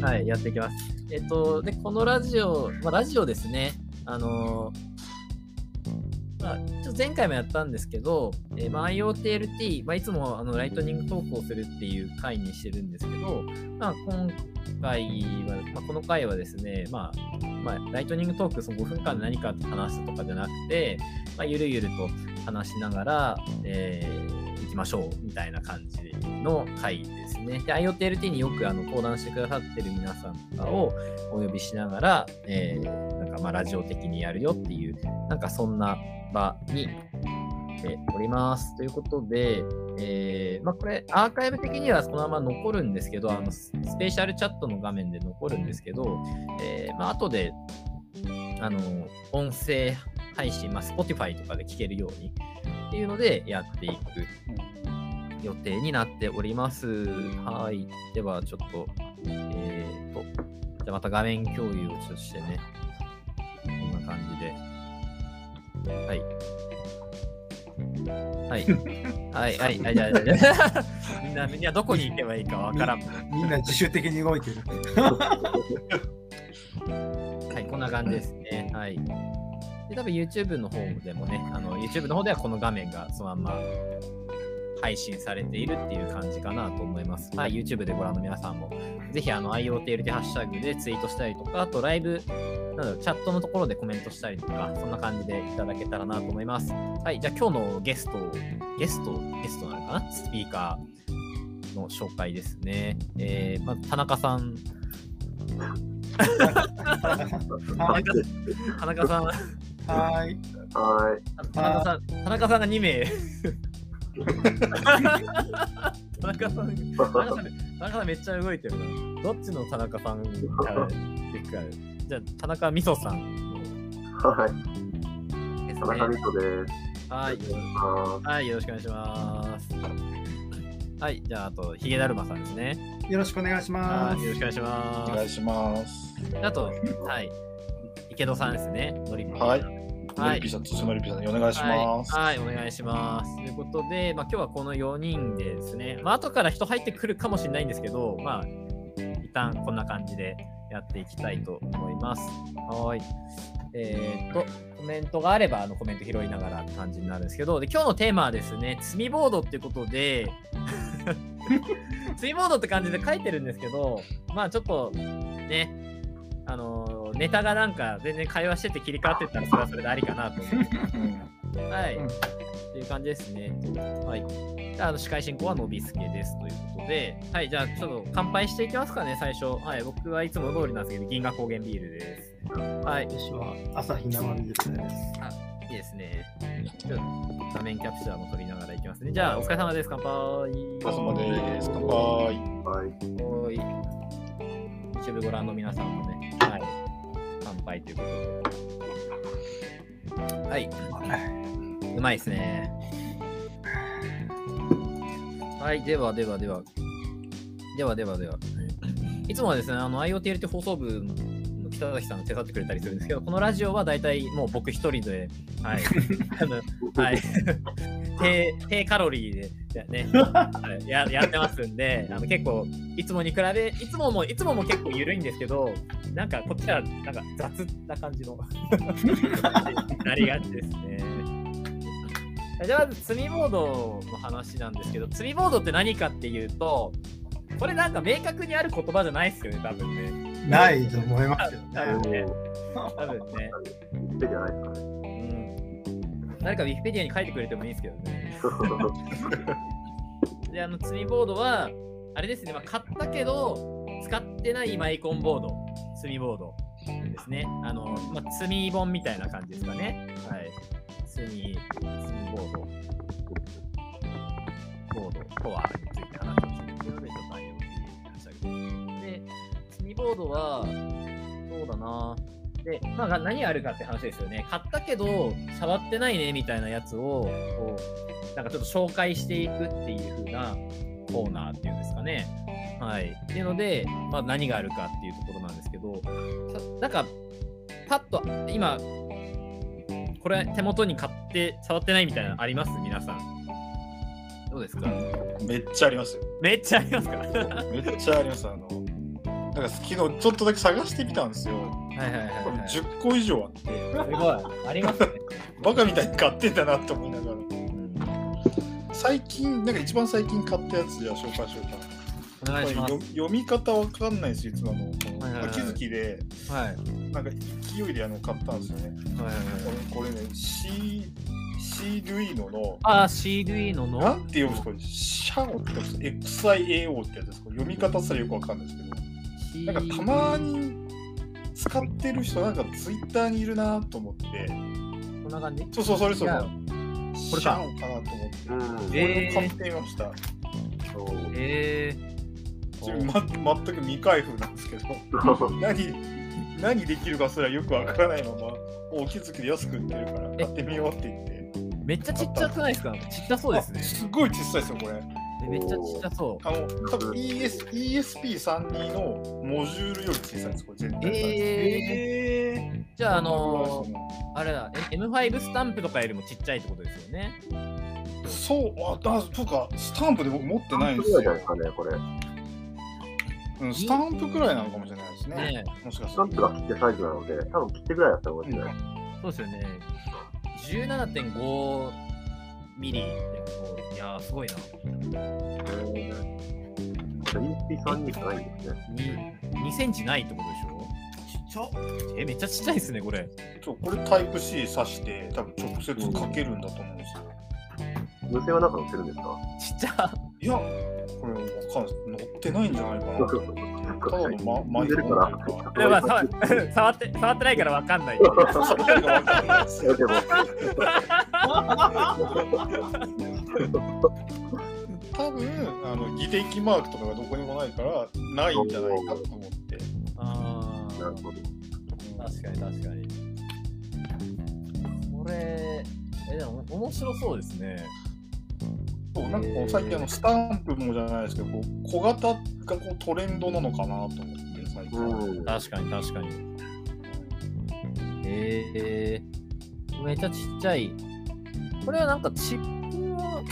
はい、やっていきます。えっと、で、このラジオ、まあ、ラジオですね。あのーまあ、ちょっと前回もやったんですけど、えーまあ、IoTLT、まあ、いつもあのライトニングトークをするっていう回にしてるんですけど、まあ、今回は、まあ、この回はですね、まあ、まあ、ライトニングトークその5分間で何か話すとかじゃなくて、まあ、ゆるゆると話しながら、えー行きましょうみたいな感じの回ですね。で、IoTLT によくあの登壇してくださってる皆さんとかをお呼びしながら、えーなんかまあラジオ的にやるよっていう、なんかそんな場にております。ということで、えーまあ、これアーカイブ的にはそのまま残るんですけど、あのススペシャルチャットの画面で残るんですけど、えーまあ後であの音声配信、まあ、Spotify とかで聞けるようにっていうのでやっていく予定になっております。はい。では、ちょっと、えーと、じゃあまた画面共有をちょっとしてね。こんな感じで。はい。はい。はい、はい、はい、じゃあ、じゃあ みんな、みんなどこに行けばいいかわからん。みんな自主的に動いてる。はい、こんな感じですね。はい。で、多分 YouTube の方でもね、あの YouTube の方ではこの画面がそのまんま配信されているっていう感じかなと思います。はい、YouTube でご覧の皆さんも、ぜひあの IoTLT ハッシュタグでツイートしたりとか、あとライブ、なんだろう、チャットのところでコメントしたりとか、そんな感じでいただけたらなと思います。はい、じゃあ今日のゲスト、ゲスト、ゲストなのかな？スピーカーの紹介ですね。えー、まず田中さん。田中さん、はい。はい。田中さん、田中さんが2名。田中さん、田中さん、田中さんめっちゃ動いてるな。どっちの田中さんか。じゃあ、田中みそさんはい。田中ね。美斗です。はい、あはい、よろしくお願いします。はい、じゃあ、あと、ヒゲだるまさんですね。よろしくお願いしまはい、よろしくお願いしまお願いします。す。あと、はい、池戸さんですね。はい。はいのりぴさん、つのりぴさん、お願いします。はい、はい、お願いします。ということで、まあ、今日はこの4人でですね、まあ後から人入ってくるかもしれないんですけど、まあ、一旦こんな感じでやっていきたいと思います。はい。えーっと、コメントがあれば、あのコメント拾いながらって感じになるんですけど、で今日のテーマはですね、積みボードっていうことで、積みボードって感じで書いてるんですけど、まあちょっとね、あのネタがなんか全然会話してて切り替わってったらそれはそれでありかなと思。うんはい。うんっていう感じですね。はい。じゃあ、あの司会進行はのびすけですということで、はい。じゃあ、ちょっと乾杯していきますかね、最初。はい。僕はいつも通りなんですけど、銀河高原ビールです。はい。私は朝日生水です。いですね。ちょっと画面キャプチャーも撮りながらいきますね。じゃあ、お疲れ様です。乾杯。お疲れ様です。乾杯。ーはい。おい。YouTube ご覧の皆さんもね、はい。ということで。はい。うまいですね。はい、ではではでは。ではではでは。いつもはですね、あの IoTLT 放送部北崎さん手伝ってくれたりするんですけど、このラジオは大体もう僕一人で、はい。あのはい。低低カロリーでや,、ね、ややってますんで、あの結構、いつもに比べ、いつもも、いつもも結構緩いんですけど、なんかこっちはなんか雑な感じのなりがちですね。じゃあまず積みボードの話なんですけど、積みボードって何かっていうと、これなんか明確にある言葉じゃないですよね、多分ね。ないと思いますよ多分ね。お多分ね。手じゃないですかね。うん。誰かウィキペディアに書いてくれてもいいですけどね。で、あの積みボードは、あれですね、まあ、買ったけど、使ってないマイコンボード、積みボードですね。あの、まあ、積み本みたいな感じですかね。はい。積み、積みボード。ボードとはについて話をしていく積みボードは、そうだな。で、まあ、何あるかって話ですよね。買ったけど、触ってないねみたいなやつを、こう、なんかちょっと紹介していくっていう風なコーナーっていうんですかね。はい。っていうので、まあ、何があるかっていうところなんですけど、たなんか、パッと、今、これ手元に買って触ってないみたいなのあります？皆さん。どうですか？めっちゃありますよ。めっちゃありますか？めっちゃあります。あの、なんか昨日ちょっとだけ探してみたんですよ。はいはいはいはい。10個以上あって、すごい。ありますね。バカみたいに買ってんだなって思いながら。最近、なんか一番最近買ったやつじゃあ紹介しようかな。お願いしますこれ。よ読み方わかんないですよ、いつもあの。秋月で、はい。なんか勢いであの買ったんですよね。はいはいはい。これね、シー、シールイーノの、あ、シールイーノの？なんて読むんですか？これシャオって ?XIAO ってやつです。これ読み方すらよくわかんないですけど。なんかたまに使ってる人なんかツイッターにいるなと思って。こんな感じ？そうそうそれそれこれか。シャオかなと思って。うん。これを買ってみました、そう。え。ちなみにま全く未開封なんですけど。何何できるかすらよくわからないままお気づきで安く売ってるから買ってみようって言って。ー、めっちゃちっちゃくないですか？ちっちゃそうですね。あ。すごい小さいですよこれ。えめっちゃちっちゃそう。あの多分 ES ESP32 のモジュールより小さいですこれ全体がえー、じゃあ、あのー、ーあれだ、え M5 スタンプとかよりもちっちゃいってことですよね。そう、あ、だ、そうか、スタンプで僕持ってないんですよぐらいじゃないで。すかね、これ。うん、スタンプくらいなのかもしれないですね。ねもしかしスタンプが切手サイズなので、多分切手ぐらいだったかもしれない。そうですよね。17.5ミリでこういやー、すごいな。これ ESP32 じゃないんですね。に2センチないってことでしょ？ちっちゃ。え、めっちゃちっちゃいですね、これ。そうこれタイプ C 挿して、多分直接かけるんだと思うんですよ。無線はなんか乗ってるんですか？ちっちゃ。いや、これわかんない。乗ってないんじゃないかなと思って。ただの、ま、マイ出るから。やばい触触って、触ってないからわかんない。それがわかんないですよいやでも、多分あの技的マークとかがどこにもないからないんじゃないかと思って。あーなるほど。確かに確かに。これ、え、でも面白そうですね。そうなんかこう最近あのスタンプもじゃないですけどこう小型がこうトレンドなのかなと思って最近、うん。確かに確かに。えー、めっちゃちっちゃい。これはなんかチップは、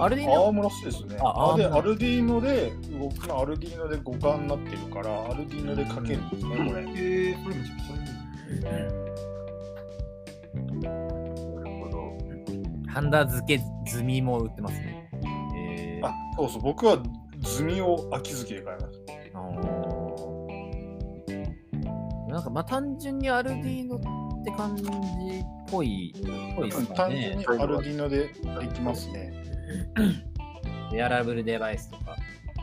あれでいいのアームらしいですねあアームあでアルディーノで動くのアルディーノで互換になってるからアルディーノでかけるんですねこれえー、これめちゃくちゃいい。ハンダ付け済みも売ってますね。えー、あそうそう僕は積みを秋月で買いましあのーなんかまあ単純にアルディーノって感じっぽい、っぽいですね単純に。アルディーノでできますね ウェアラブルデバイスとか。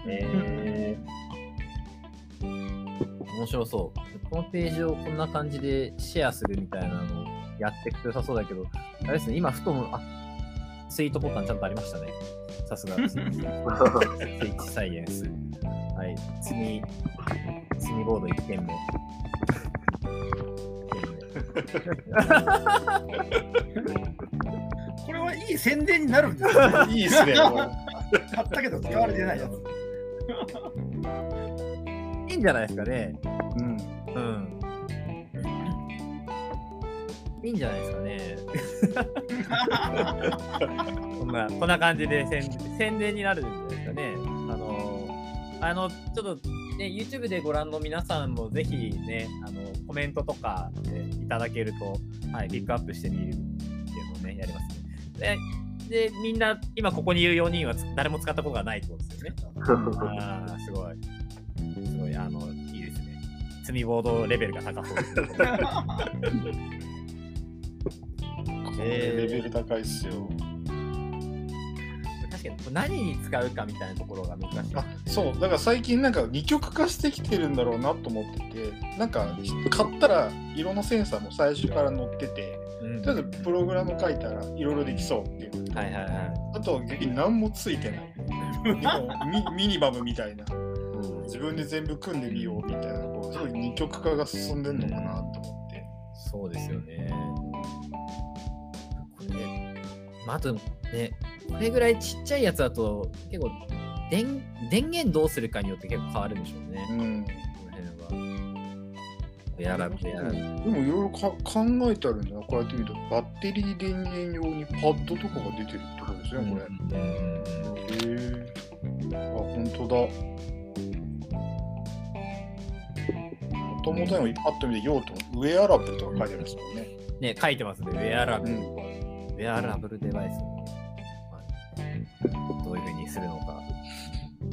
えー、面白そう。このページをこんな感じでシェアするみたいなのをやっていくと良さそうだけど、あれですね、今ふとも、あツイートボタンちゃんとありましたね。さすが。スイッチサイエンス。はい。積み、積みボード1点目。これはいい宣伝になるんですよ。いいですね買ったけど使われてないやつ。いいんじゃないですかね。うんうん。いいんじゃないですかね。こんな、こんな感じで宣宣伝になるんじゃないですかね。あの、あの、ちょっとね、YouTube でご覧の皆さんもぜひね、あの、コメントとか、ね、いただけると、はい、ピックアップしてみるっていうのをね、やりますね。で、でみんな、今ここにいる4人はつ誰も使ったことがないってことですよね。ああ、すごい。すごい、あの、いいですね。積みボードレベルが高そうです。これレベル高いっすよ。確かに何に使うかみたいなところが難しい。あそう。だから最近なんか二極化してきてるんだろうなと思っててなんか買ったら色のセンサーも最初から載っててうん。とりあえずプログラム書いたらいろいろできそうっていう。はいはいはい。あとは逆に何もついてない。ミ ミニマムみたいな。うん。自分で全部組んでみようみたいなこうすごい二極化が進んでるのかなと思って。そうですよね。まあ、あとね、これぐらいちっちゃいやつだと、結構電、電源どうするかによって結構変わるんでしょうね。うんこの辺は。やらぶやらぶ。でもいろいろか考えてあるんだなこうやって見るとバッテリー電源用にパッドとかが出てるってことですねこれ、うんへえあ本当だ元々にもパッと見て用途ウェアラブルとか書いてあるんですもんね。ね、書いてますね。ウェアラブル。うんウェアラブルデバイスを、まあどういうふうにするのか。う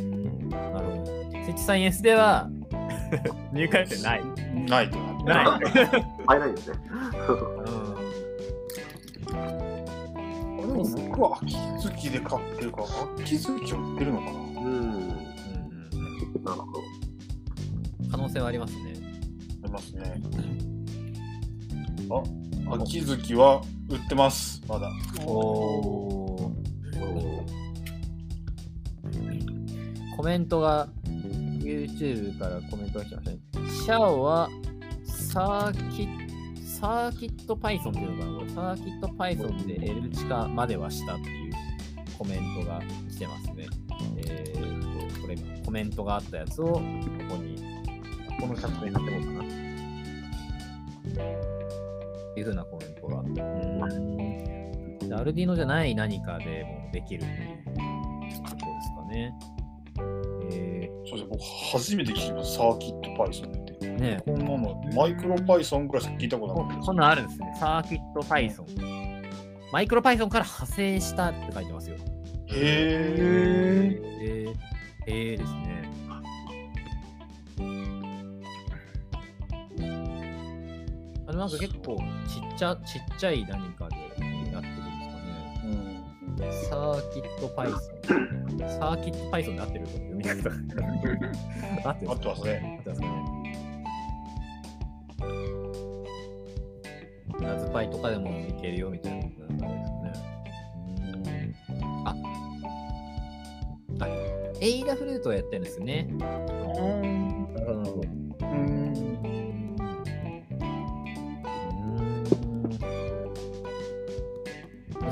んなるほど。スイッチサイエンスでは 入会ってない。ないとなってない。入らないんですね。でも僕は秋月で買ってるから、秋月を売ってるのかなうん。うんうんなるほど。可能性はありますね。ありますね。あ、秋月は売ってます、まだ。お。コメントが、YouTube からコメントが来ましたね。シャオはサーキサーキット Python っていうのかな？サーキット Python で L 地下まではしたっていうコメントが来てますね。えーと、これコメントがあったやつをここに、このチャットに貼っておこうかな。っていう風なコメントが。アルディーノじゃない何かでもできるっていうことですかね。えそうですね、僕初めて聞きます、サーキット Python って。ー、ねこんなの、マイクロ Python ぐらいしか聞いたことこなかったこんなんあるんですね。サーキット Python。マイクロ Python から派生したって書いてますよ。です。へー。えー、えーですね。なんか結構ちっちゃちっちゃい何かでやってるんですかね。サーキット Python。サーキット Python で合ってる読み方。合って合ってますね。合ってますかね。ラズパイとかでもいけるよみたいなことなんですかね。うーんああ、エイダフルートをやってるんですね。なるほど。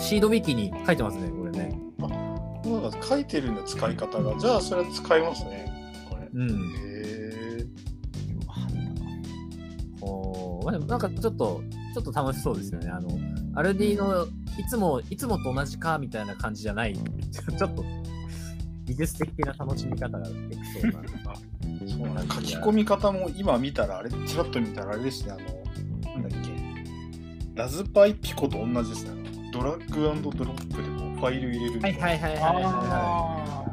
シードウィキに書いてますね、これね。なんか書いてるんだ、使い方が。じゃあ、それは使いますね。これ。うん。へおーまあ、でもなんかちょっと、ちょっと楽しそうですよね。あの、アルディのいつも、いつもと同じかみたいな感じじゃない、ちょっと、技術的な楽しみ方ができそうな。ーそうなん書き込み方も今見たら、あれ、ちらっと見たらあれですね、あの、なんだっけ。ラズパイピコと同じですね。ドラッグドロップでこうファイル入れる。はいはいはいはいはいは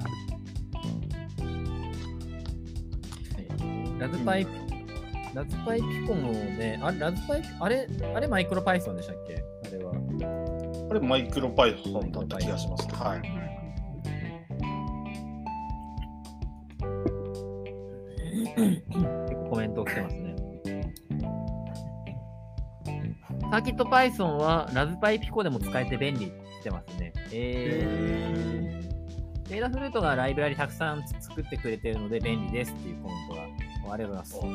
い。ラズパイ、ラズパイピコもね、あれ、ラズパイ、あれ、あれマイクロパイソンでしたっけあれは。これマイクロパイソンだった気がします。はい。結構コメント来てますね。サーキット Python はラズパイピコでも使えて便利って来てますね。えー。データフルートがライブラリたくさん作ってくれてるので便利ですっていうコメントが。ありがとうござい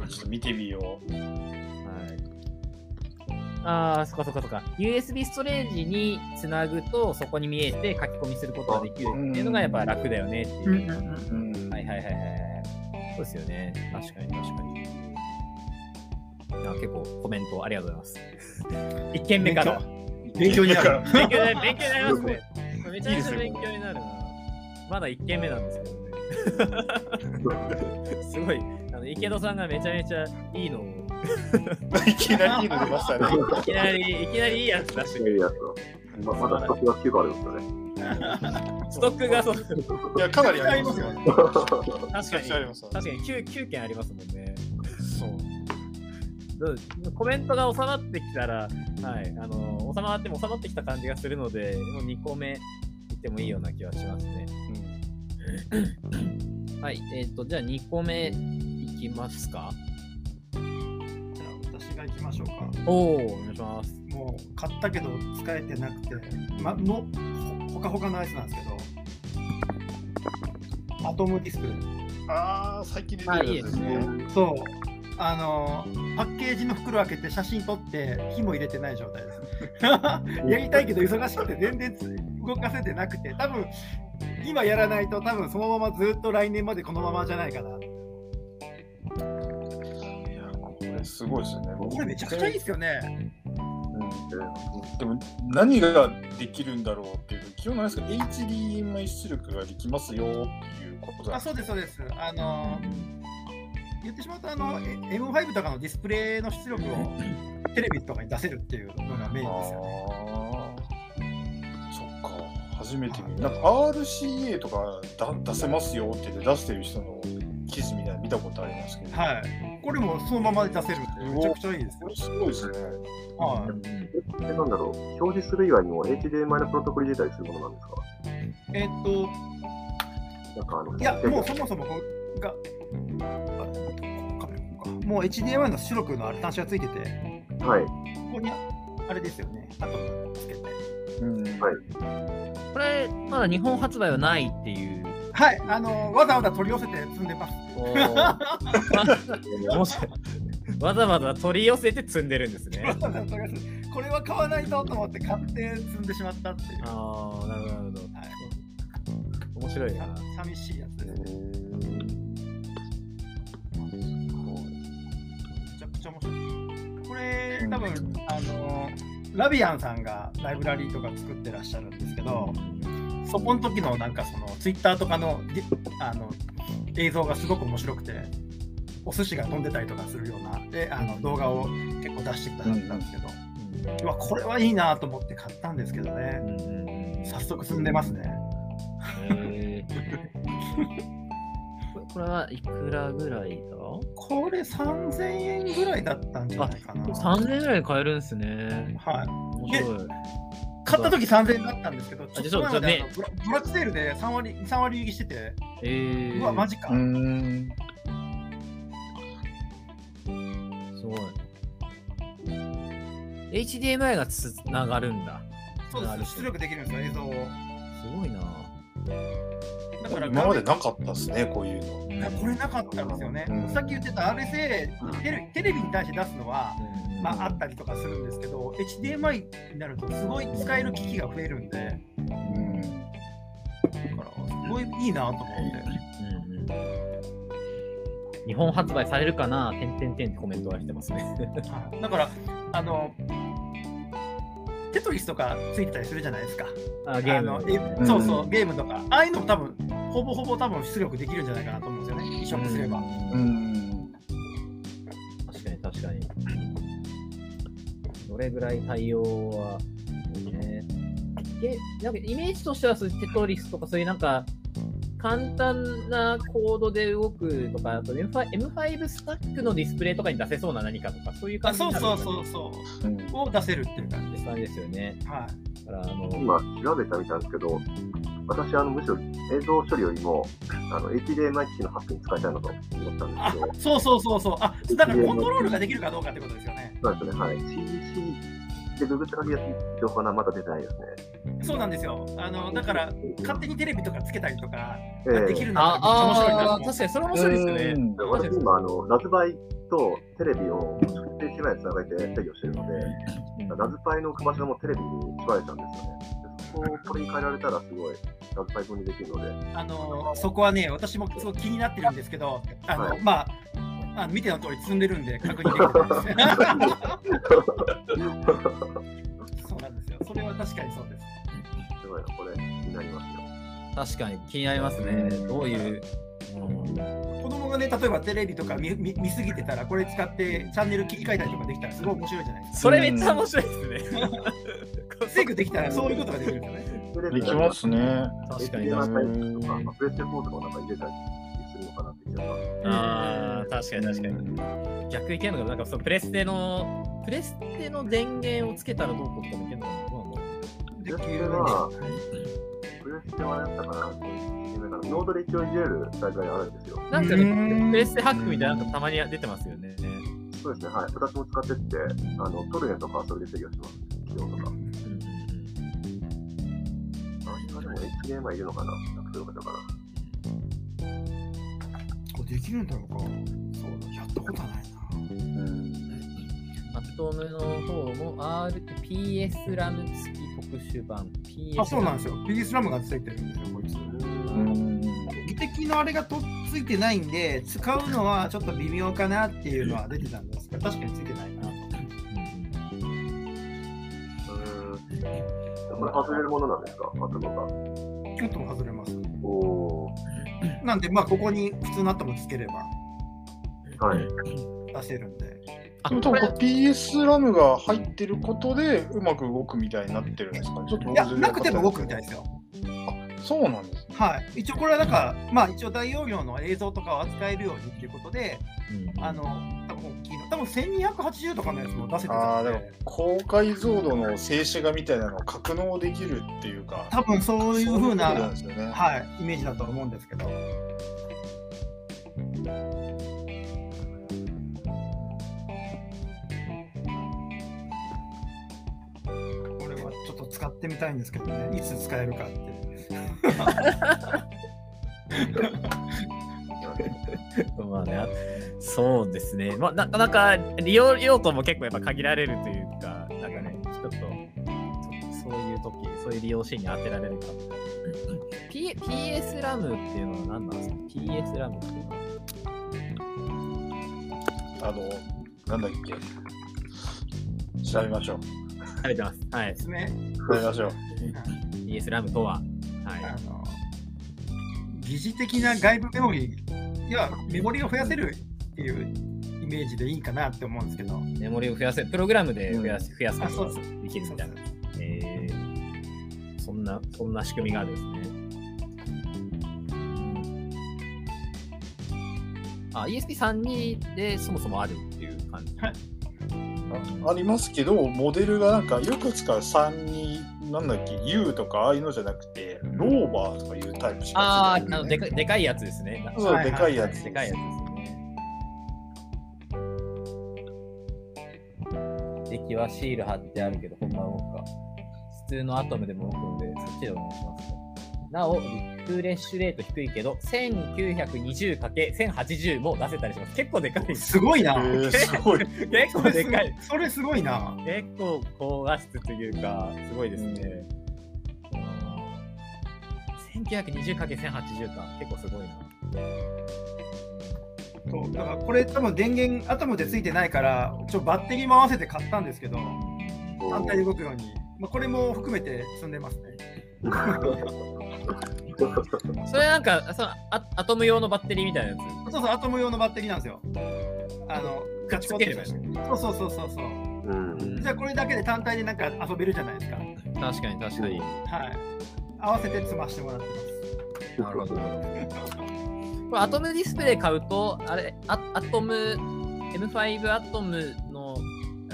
ます。ちょっと見てみよう。はい。ああ、そっかそっかそっか。USB ストレージにつなぐと、そこに見えて書き込みすることができるっていうのがやっぱ楽だよねっていう。はいはいはいはい。そうですよね。確かに確かに。あ結構コメントありがとうございます。1件目から。勉強になる。勉強になり 勉強になりますね。めちゃめちゃ勉強になるな。まだ1件目なんですけどね。すごい、あの池戸さんがめちゃめちゃいいのを、いきなりいいの出ましたね。いきなり、いきなりいいやつ出してくる。いいやつをままだ一つが9個あるんですよね。ストックがそう、いや、かなりありますよ。確かに、確かに 9, 9件ありますもんね。そう。コメントが収まってきたら、はい、あの、収まっても収まってきた感じがするので、もう2個目いってもいいような気はしますね。はい、えっ、と、じゃあ2個目いきますか？じゃあ私が行きましょうか。おお、お願いします。もう買ったけど使えてなくて、ま、のほほかほかのやつなんですけど、アトムディスプレイ。ああ、最近出てるやつですね。そう。あのパッケージの袋開けて写真撮って火も入れてない状態です。やりたいけど忙しくて全然動かせてなくて、多分今やらないと多分そのままずっと来年までこのままじゃないかな。いや、これすごいですよね。これめちゃくちゃいいですよね。うんでも何ができるんだろうっていう基本なんですか HDMI 出力ができますよっていうことだあそうです、そうです。あの言ってしまうとあの、え M5 とかのディスプレイの出力を テレビとかに出せるっていうのがメインですよね。そっか初めて見なんか RCA とかだ出せますよって言って出してる人の記事みたいなの見たことありますけど、はい。これもそのままで出せるんで、めちゃくちゃいいですよ。これすごいですね。はい。え、なんだろう、表示する以外にも HDMI のプロトコル入れたりするものなんですか？えっと、なんかあの、いや、もうそもそもが、もう HDMI の出力のある端子がついてて、はい。ここにあれですよね、あとつけて。うんはい。これ、まだ日本発売はないっていう。はい、あのわざわざ取り寄せて積んでます。おー面白いわざわざ取り寄せて積んでるんですねわ。ざわざ取り寄せてこれは買わないとと思って買って積んでしまったっていう。ああ、なるほど、なるほど。はい面白いな。さ寂しいやつですね。ちゃ面白い。これ、多分あのラビアンさんがライブラリーとか作ってらっしゃるんですけど、そこの時のなんかそのツイッターとかのあの映像がすごく面白くて、お寿司が飛んでたりとかするようなであの動画を結構出してきたんですけど、うわこれはいいなと思って買ったんですけどねうん、早速積んでますね。へーこれはいくらぐらいだ？これ3000円ぐらいだったんじゃないかな。?3000 円ぐらいで買えるんですね。はい。面白い。買った時3000円だったんですけど、ちょっ実と前まブラックセールで3割 ,3 割引きしてて、えー、うわ、マジか。うんすごい。HDMI がつながるんだ。そうです、出力できるんですよ、映像を。すごいな。だから今までなかったですね、こういうの。これなかったんですよね。うん。さっき言ってた RSA テレ、テレビに対して出すのは、うん。まあ、あったりとかするんですけど、HDMI になるとすごい使える機器が増えるんで、うん。だから、すごいいいなと思って。日本発売されるかな？てんてんてんってコメントが来てますね。はい。だから、あの、テトリスとかついてたりするじゃないですか。あゲームあそうそう、ゲームとか、ああいうのも多分、ほぼほぼ多分出力できるんじゃないかなと思うんですよね、移植すれば。うん確かに確かに。どれぐらい対応は、ね。で、なんかイメージとしてはそういうテトリスとかそういうなんか、簡単なコードで動くとか、あと M5, M5 スタックのディスプレイとかに出せそうな何かとか、そういうあ感じになるそうそうそうそううんを出せるっていう感じです。よね。はい。だから、あの、今調べたみたんですけど、私、あの、むしろ映像処理よりも、あの、HDMI 機器のハックに使いたいなと思ったんあですけど、そうそうそうそう。あだからコントロールができるかどうかってことですよね。そうですね、はい。CDC でググって書きやすい情報がまだ出てないですね。そうなんですよ。あのだから、勝手にテレビとかつけたりとか、ええ。できるのが面白いなとああ、思って。確かにそれ面白いですよね。うん。私今、あの、ラズバイとテレビを直接 HDMI でつなげて制御してるので、ラズパイの場所もテレビに縛られちゃうんですよね。でそこをこれに変えられたらすごいラズパイ分にできるので、あのそこはね、私もすごい気になってるんですけど、あの、はい。まあ、あの見ての通り積んでるんで確認できてないです。そうなんですよ。それは確かにそうです。すごいな、これ気になりますよ。確かに気になりますね。どういう？うん子供がね、例えばテレビとか見見見すぎてたら、これ使ってチャンネル切り替えたりとかできたら、すごい面白いじゃないですか。それめっちゃ面白いですね。セグできたらそういうことができるんですよね。テレできますね。確かにプとか、まあプレステ4とかをなんか入れたりするのかなって気が。ああ、確かに確かに。逆にいけるのかななんかそのプレステの、プレステの電源をつけたらどうこうとかもいけるのかなプレステは、プレステはやったかななんかノードで一応いじれる大会あるんですよ。なんかプレステハックみたいなのがたまに出てますよね。そうですね、はい。私も使ってって、あの、トルネとかはそれで制御してます。起動とか。HDMI いるのかななんかそういうことかな。これできるんだろうか。そうだ、やったことはないな。うんアトムの方も RPS ラム付き特殊版。PS あ、そうなんですよ。PS ラムがついてるんですよ、こいつ。うん技的のあれがとっついてないんで、使うのはちょっと微妙かなっていうのは出てたんですけど、確かについてないなと。外れるものなんですか、アトムが。アトム外れます。おお なんで、まあ、ここに普通のアトムつければー。はい。出せるんで。あでも多分 PS ラムが入ってることでうまく動くみたいになってるんですかね？ちょっといや、なくても動くみたいですよ。そうなんですね。はい。一応これはなんか、まあ一応大容量の映像とかを扱えるようにっていうことで、うんあの、多分大きいの、多分1280とかのやつも出せてたんで、高解像度の静止画みたいなのを格納できるっていうか、多分そういう風な、そうなね。はい、イメージだと思うんですけど。使ってみたいんですけどね、いつ使えるかって。まあね、あそうですね。まあ、なかなか利用用途も結構やっぱ限られるというか、なんかね、ちょっと、ちょっとそういう時、そういう利用シーンに当てられるか。P、PS ラムっていうのは何なんですか ?PS ラムっていうのは。あの、なんだっけ？調べましょう。ありがとうございます。はいで。すね。調べましょう。PS ラムとは、はあの疑似的な外部メモリいやメモリを増やせるっていうイメージでいいかなって思うんですけど、い。メモリを増やせ、プログラムで増やす、増やすことができるみたいな。えー、そんな、そんな仕組みがあるんですね。あ、ESP32 でそもそもあるっていう感じ。はいあありますけど、モデルがなんかよく使う3に、なんだっけ、U とかああいうのじゃなくて、ローバーとかいうタイプしかついてないんででかでかいやつですね。そう、はいでかいやつ。でかいやつですよね。デッキはシール貼ってあるけど、ほんま動くか。普通のアトムでも動くので、そっちでお願いします。なお、リフレッシュレート低いけど、1920×1080 も出せたりします。結構でかいす。ごいな。すごい。結構でかい。それすごいな。結構高画質というか、すごいですね。1920×1080 か。結構すごいな。そうだからこれ多分電源アトムでついてないから、ちょバッテリーも合わせて買ったんですけど、反対に動くように、まあ、これも含めて積んでますね。それなんか、そのアアトム用のバッテリーみたいなやつ？そうそう、アトム用のバッテリーなんですよ。あの、ガチコってそうそうそうそうそう。うん。じゃあこれだけで単体でなんか遊べるじゃないですか。確かに確かに。はい。合わせて積ましてもらってます。なるほど。これアトムディスプレイ買うと、あれ、アアトム、M5 アトムの、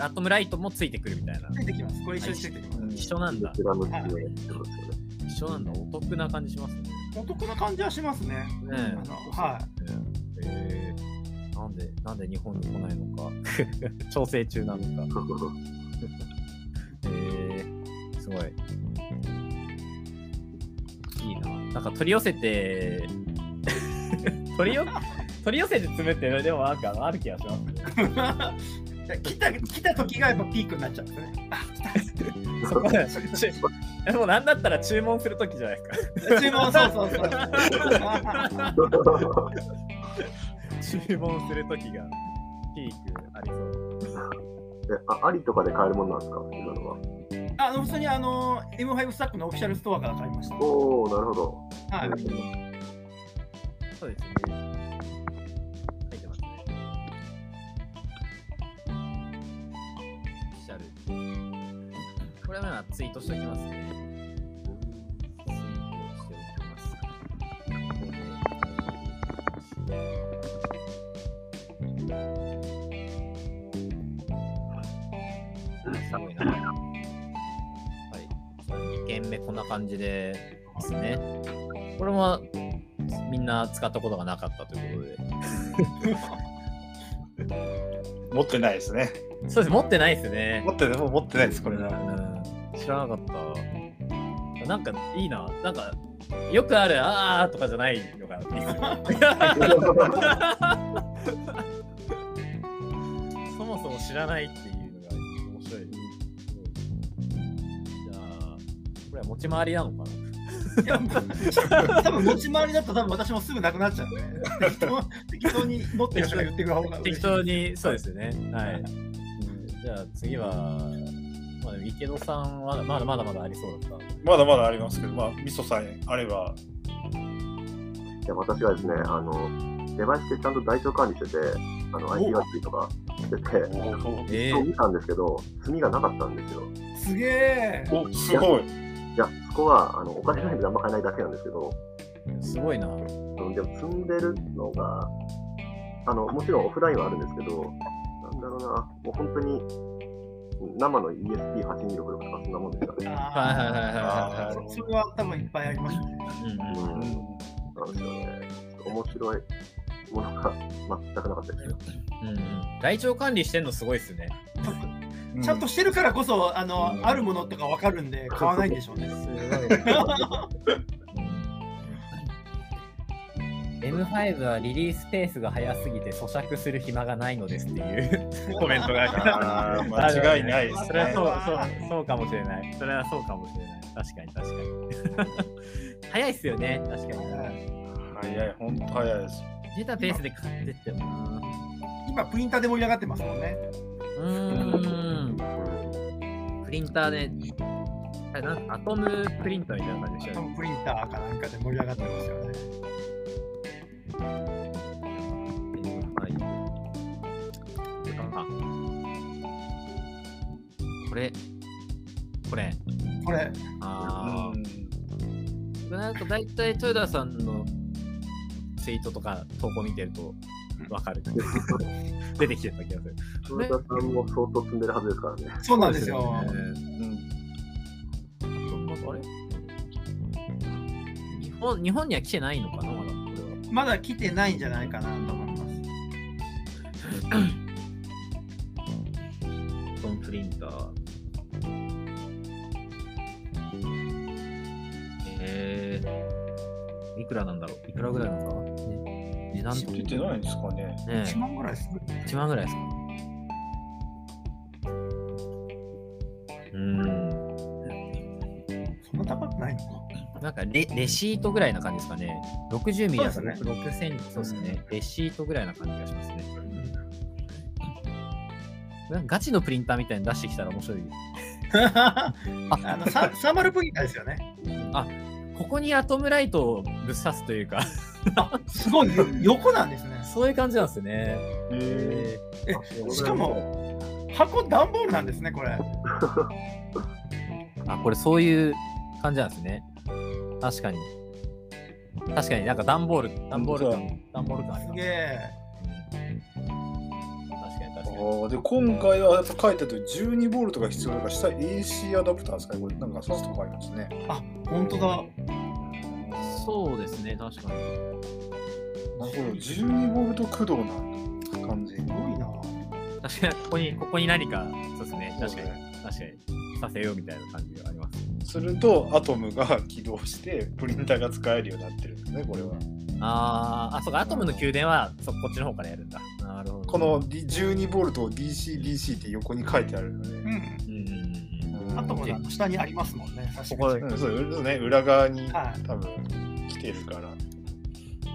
アトムライトもついてくるみたいな。ついてきます。これ一緒についてきます。一緒なんだ。一緒なんだ。お得な感じしますね。お得な感じはしますね。ねはえー、なんで、なんで日本に来ないのか。調整中なのか。えー、すごい。いいな。なんか取り寄せて、取りよ取り寄せて積むってでもなんかある気がしますね。い。来た来た時がやっぱピークになっちゃうんですね。あ来そこでちでもなんだったら注文するときじゃないですた。注文そうそうそう。か。注文するときがピークありそう。えあアリとかで買えるものなんですか今のは。あの普通にあの M5 スタックのオフィシャルストアから買いました。おおなるほど。はい。そうですね。これはまあツイートしておきますね。ツイートしておきます。ここですごいな。はい。2件目こんな感じでですね。これもみんな使ったことがなかったということで。持ってないですね。そうです、持ってないですね。持ってない、もう持ってないです、これな。うん知らなかった。なんかいいな。なんか、よくある、あーとかじゃないのがいいですよそもそも知らないっていうのが面白いじゃあ、これは持ち回りなのかな？いや多分持ち回りだと多分私もすぐなくなっちゃうんで、適当適当に持ってる人が言ってくる方が適当に、そうですよね。はい。じゃあ次は、まあ、池戸さんはまだまだまだありそうだっまだまだありますけど、まあ、味噌さえあれば、いや私はですね、あの、デバイスでちゃんと台帳管理してて、あの、ガチとかしてて、た。えそう見たんですけど、炭がなかったんですよ。すげえ。おすごい。こは、あの、お金ないんであんま買えないだけなんですけど、ー、すごいな。うんでも積んでるのが、あの、もちろんオフラインはあるんですけど、なんだろうな、もう本当に、生の ESP8266 とかそんなもんですかね。あはいはいはいはいそそれは多分いっぱいありますね。い。うんうんうん、なんですよね。面白いものが全くなかったですよ。うんうん。台帳管理してんのすごいっすね。うちゃんとしてるからこそ、あの、うんあるものとかわかるんで、買わないんでしょうね。すごい。M5 はリリースペースが早すぎて咀嚼する暇がないのですっていうコメントが 間違いないですそれはそうね。そうそうかもしれない。それはそうかもしれない。確かに確かに。早いっすよね。確かに。早い、本当早いです。出たペースで買ってってもな。今、プリンターで盛り上がってますもんね。うーん。プリンターで、あれなんアトムプリンターみたいな感じでしたよね。プリンターかなんかで盛り上がってますよね。はい。あこれ、これ。これ、ああ。うんなんか大体豊田さんのツイートとか投稿見てるとわかる。出てきてた気がする。豊田さんも相当積んでるはずですからね。そうなんですよ。そうんあれ？日本日本には来てないのかな？まだこれは。まだ来てないんじゃないかなと思います。コンプリンター。えー、いくらなんだろう？いくらぐらいなのか？な、ね、値段と出てないんですかね。ね1万ぐらいする。1万ぐらいですかうーん。そんな高くないのか。なんかレレシートぐらいな感じですかね。60ミリだとそうです6センチ、そうですね。レシートぐらいな感じがしますね。なんかガチのプリンターみたいに出してきたら面白い。あのササーマルプリンターですよね。ここにアトムライトをぶっ刺すというか、すごいよ横なんですね。そういう感じなんですよね。えええしかも、箱段ボールなんですね、これ。ー、あ、これそういう感じなんですね。確かに。確かになんか段ボール、段ボール感、段ボール感ありますすげ。え。あで今回はやっぱ書いてあると12ボルトが必要だから下 AC アダプターですかねこれなんか刺すとこありますね。あ、本当だ。そうですね、確かに。なるほど12ボルト駆動なんだ感じ。すごいな。確かに、ここに、ここに何か、そうですね、確かに、確かに、させようみたいな感じがあります。するとアトムが起動してプリンターが使えるようになってるんですねこれは。あーあ、そうか、アトムの宮殿はそこっちの方からやるんだ。なるほど。この D- 12ボルトを DCDC って横に書いてあるので。うん。うんうんうんうん。あともの下にありますもんね。確ここかに。うん、そうね裏側にはい多分来てるから。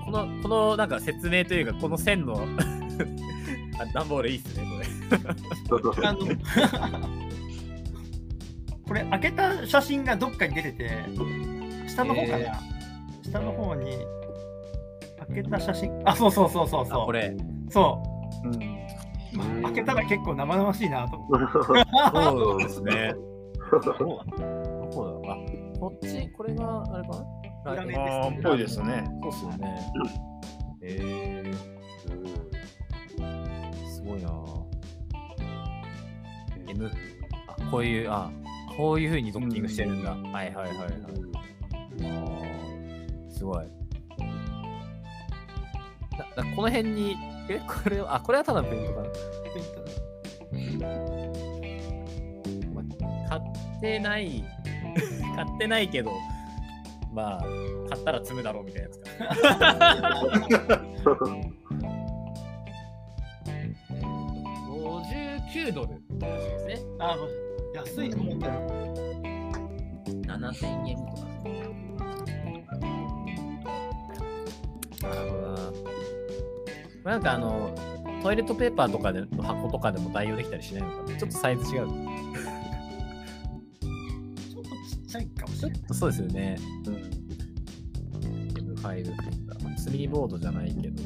この、このなんか説明というか、この線の あ段ボールいいっすね、これ。これ開けた写真がどっかに出てて、下の方かな、え下の方に開けた写真？あ、そうそうそうそうあ、そう。これ。そうんう。開けたら結構生々しいなと思って。そうですね。どこだあ、こっち、これが、あれかな？裏面あーっぽいですね。そうっすよね。えー、すごいなぁ M、あ、こういう、あ、こういう風にドッキングしてるんだ。はいはいはいはい。あーすごい。だだこの辺に、え、これは、あ、これはただのペイントかな。まあ買ってない、買ってないけど、まあ、買ったら積むだろうみたいなやつか。59ドルらしいですね。あ安いと思ったよ。7000円とか。なるほどな。なんかあの、トイレットペーパーとかでの箱とかでも代用できたりしないのかなちょっとサイズ違う。とそうですよね。うん、M5 プリンター。積みボードじゃないけど、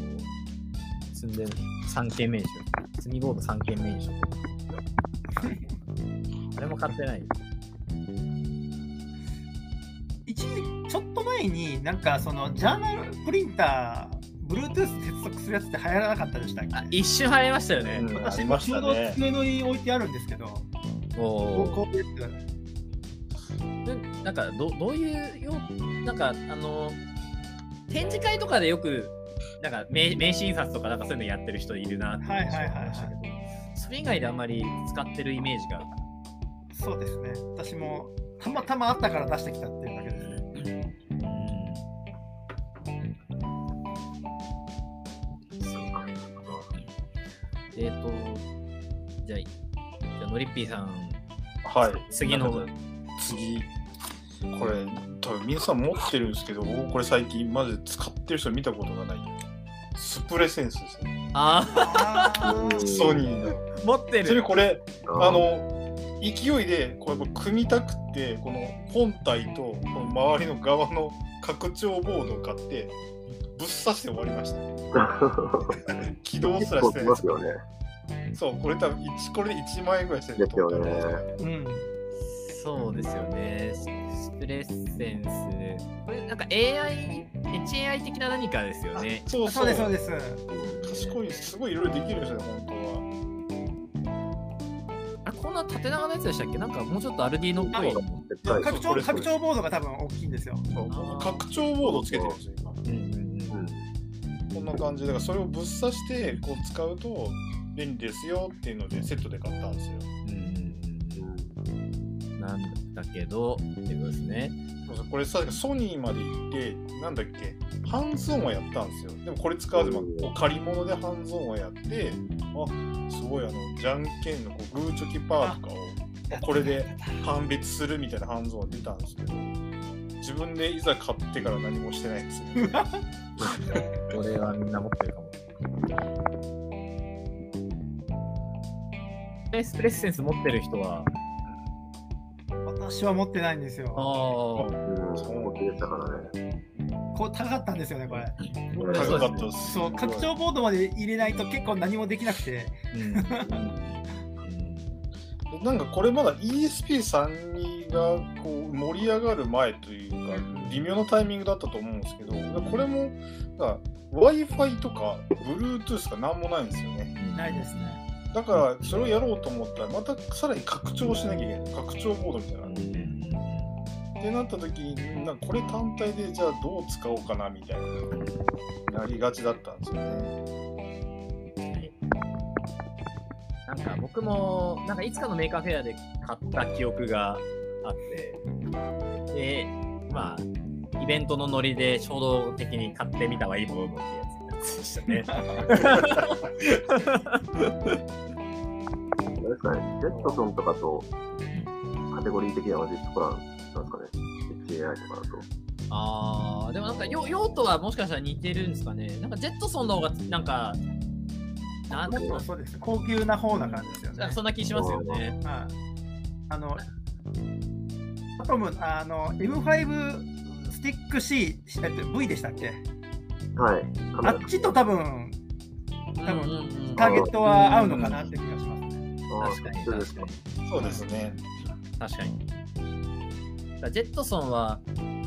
積んで3件目にしよう。積みボード3件目にしよう。あれも買ってない。一時ちょっと前になんかそのジャーナルプリンター Bluetooth 接続するやつって流行らなかったでしたっけ？あ、一瞬流行りましたよね。うんあ私りましもちょうど。机の上に置いてあるんですけど、おなんかどどういうよなんかあの展示会とかでよくなんか名名刺印刷とかなんかそういうのやってる人いるなってはいはいそれ以外であんまり使ってるイメージがつそうですね。私もたまたまあったから出してきたっていうだけえっ、とじゃあじゃあのりっぴーさんはい。次の次、これ、多分皆さん持ってるんですけど、僕これ最近マジで使ってる人見たことがない。スプレセンスですね。ああーソニーの。ー持ってるそれこれ、ああの、勢いでこれ組みたくって、この本体とこの周りの側の拡張ボードを買って、ぶっ刺して終わりました。起動すらしてないですすよね。そう、これ多分一これで1万円ぐらいしてるですよねうん。そうですよねスレッセンスこれなんか AI HAI 的な何かですよねそうそうですそうです。賢い、すごいいろいろできるんですよね、本当は。あれこんな縦長のやつでしたっけ？なんかもうちょっっとアルディーノっぽい拡張拡張ボードが多分大きいんですよ。拡張ボードをつけてるんですよ、今。うんこんな感じで、だからそれをぶっ刺してこう使うと便利ですよっていうのでセットで買ったんですよ。うんなんだけどっていうことですね。これさ、ソニーまで行って、なんだっけ、ハンズオンはやったんですよ。でもこれ使わず、まあこう借り物でハンズオンはやって、あすごいあの、じゃんけんのこうグーチョキパーとかをこれで判別するみたいなハンズオンが出たんですけど、自分でいざ買ってから何もしてないんですよ。これはみんな持ってるかもエスプレッセンス持ってる人は？私は持ってないんですよ。あうん、本気でしたからね。こう高かったんですよね、これ。高かったです。そう、拡張ボードまで入れないと結構何もできなくて。うん なんかこれまだ ESP32 がこう盛り上がる前というか微妙なタイミングだったと思うんですけどこれも w i f i とか Bluetooth が何もないんですよね。ないですね。だからそれをやろうと思ったらまたさらに拡張しなきゃいけない。拡張ボードみたいな。ってなった時になんかこれ単体でじゃあどう使おうかなみたいな。なりがちだったんですよねなんか僕もなんかいつかの Maker Faire で買った記憶があってでまあイベントのノリで衝動的に買ってみたはいいもののってやつでしたね。ですかね、 Jetson とかとカテゴリー的には同じところなんですかね。HAI とかだと。あーでもなんか用用途はもしかしたら似てるんですかね。なんか Jetson の方がなんかなんだろうそうです。高級な方な感じですよね。そんな気しますよね。はいあの、アトム、あの、M5 スティック C、えっと V でしたっけ？はい。あっちと多分、多分ターゲットは合うのかなって気がしますね。あ確かにそうです確かに。そうですね確かに。だジェットソンは、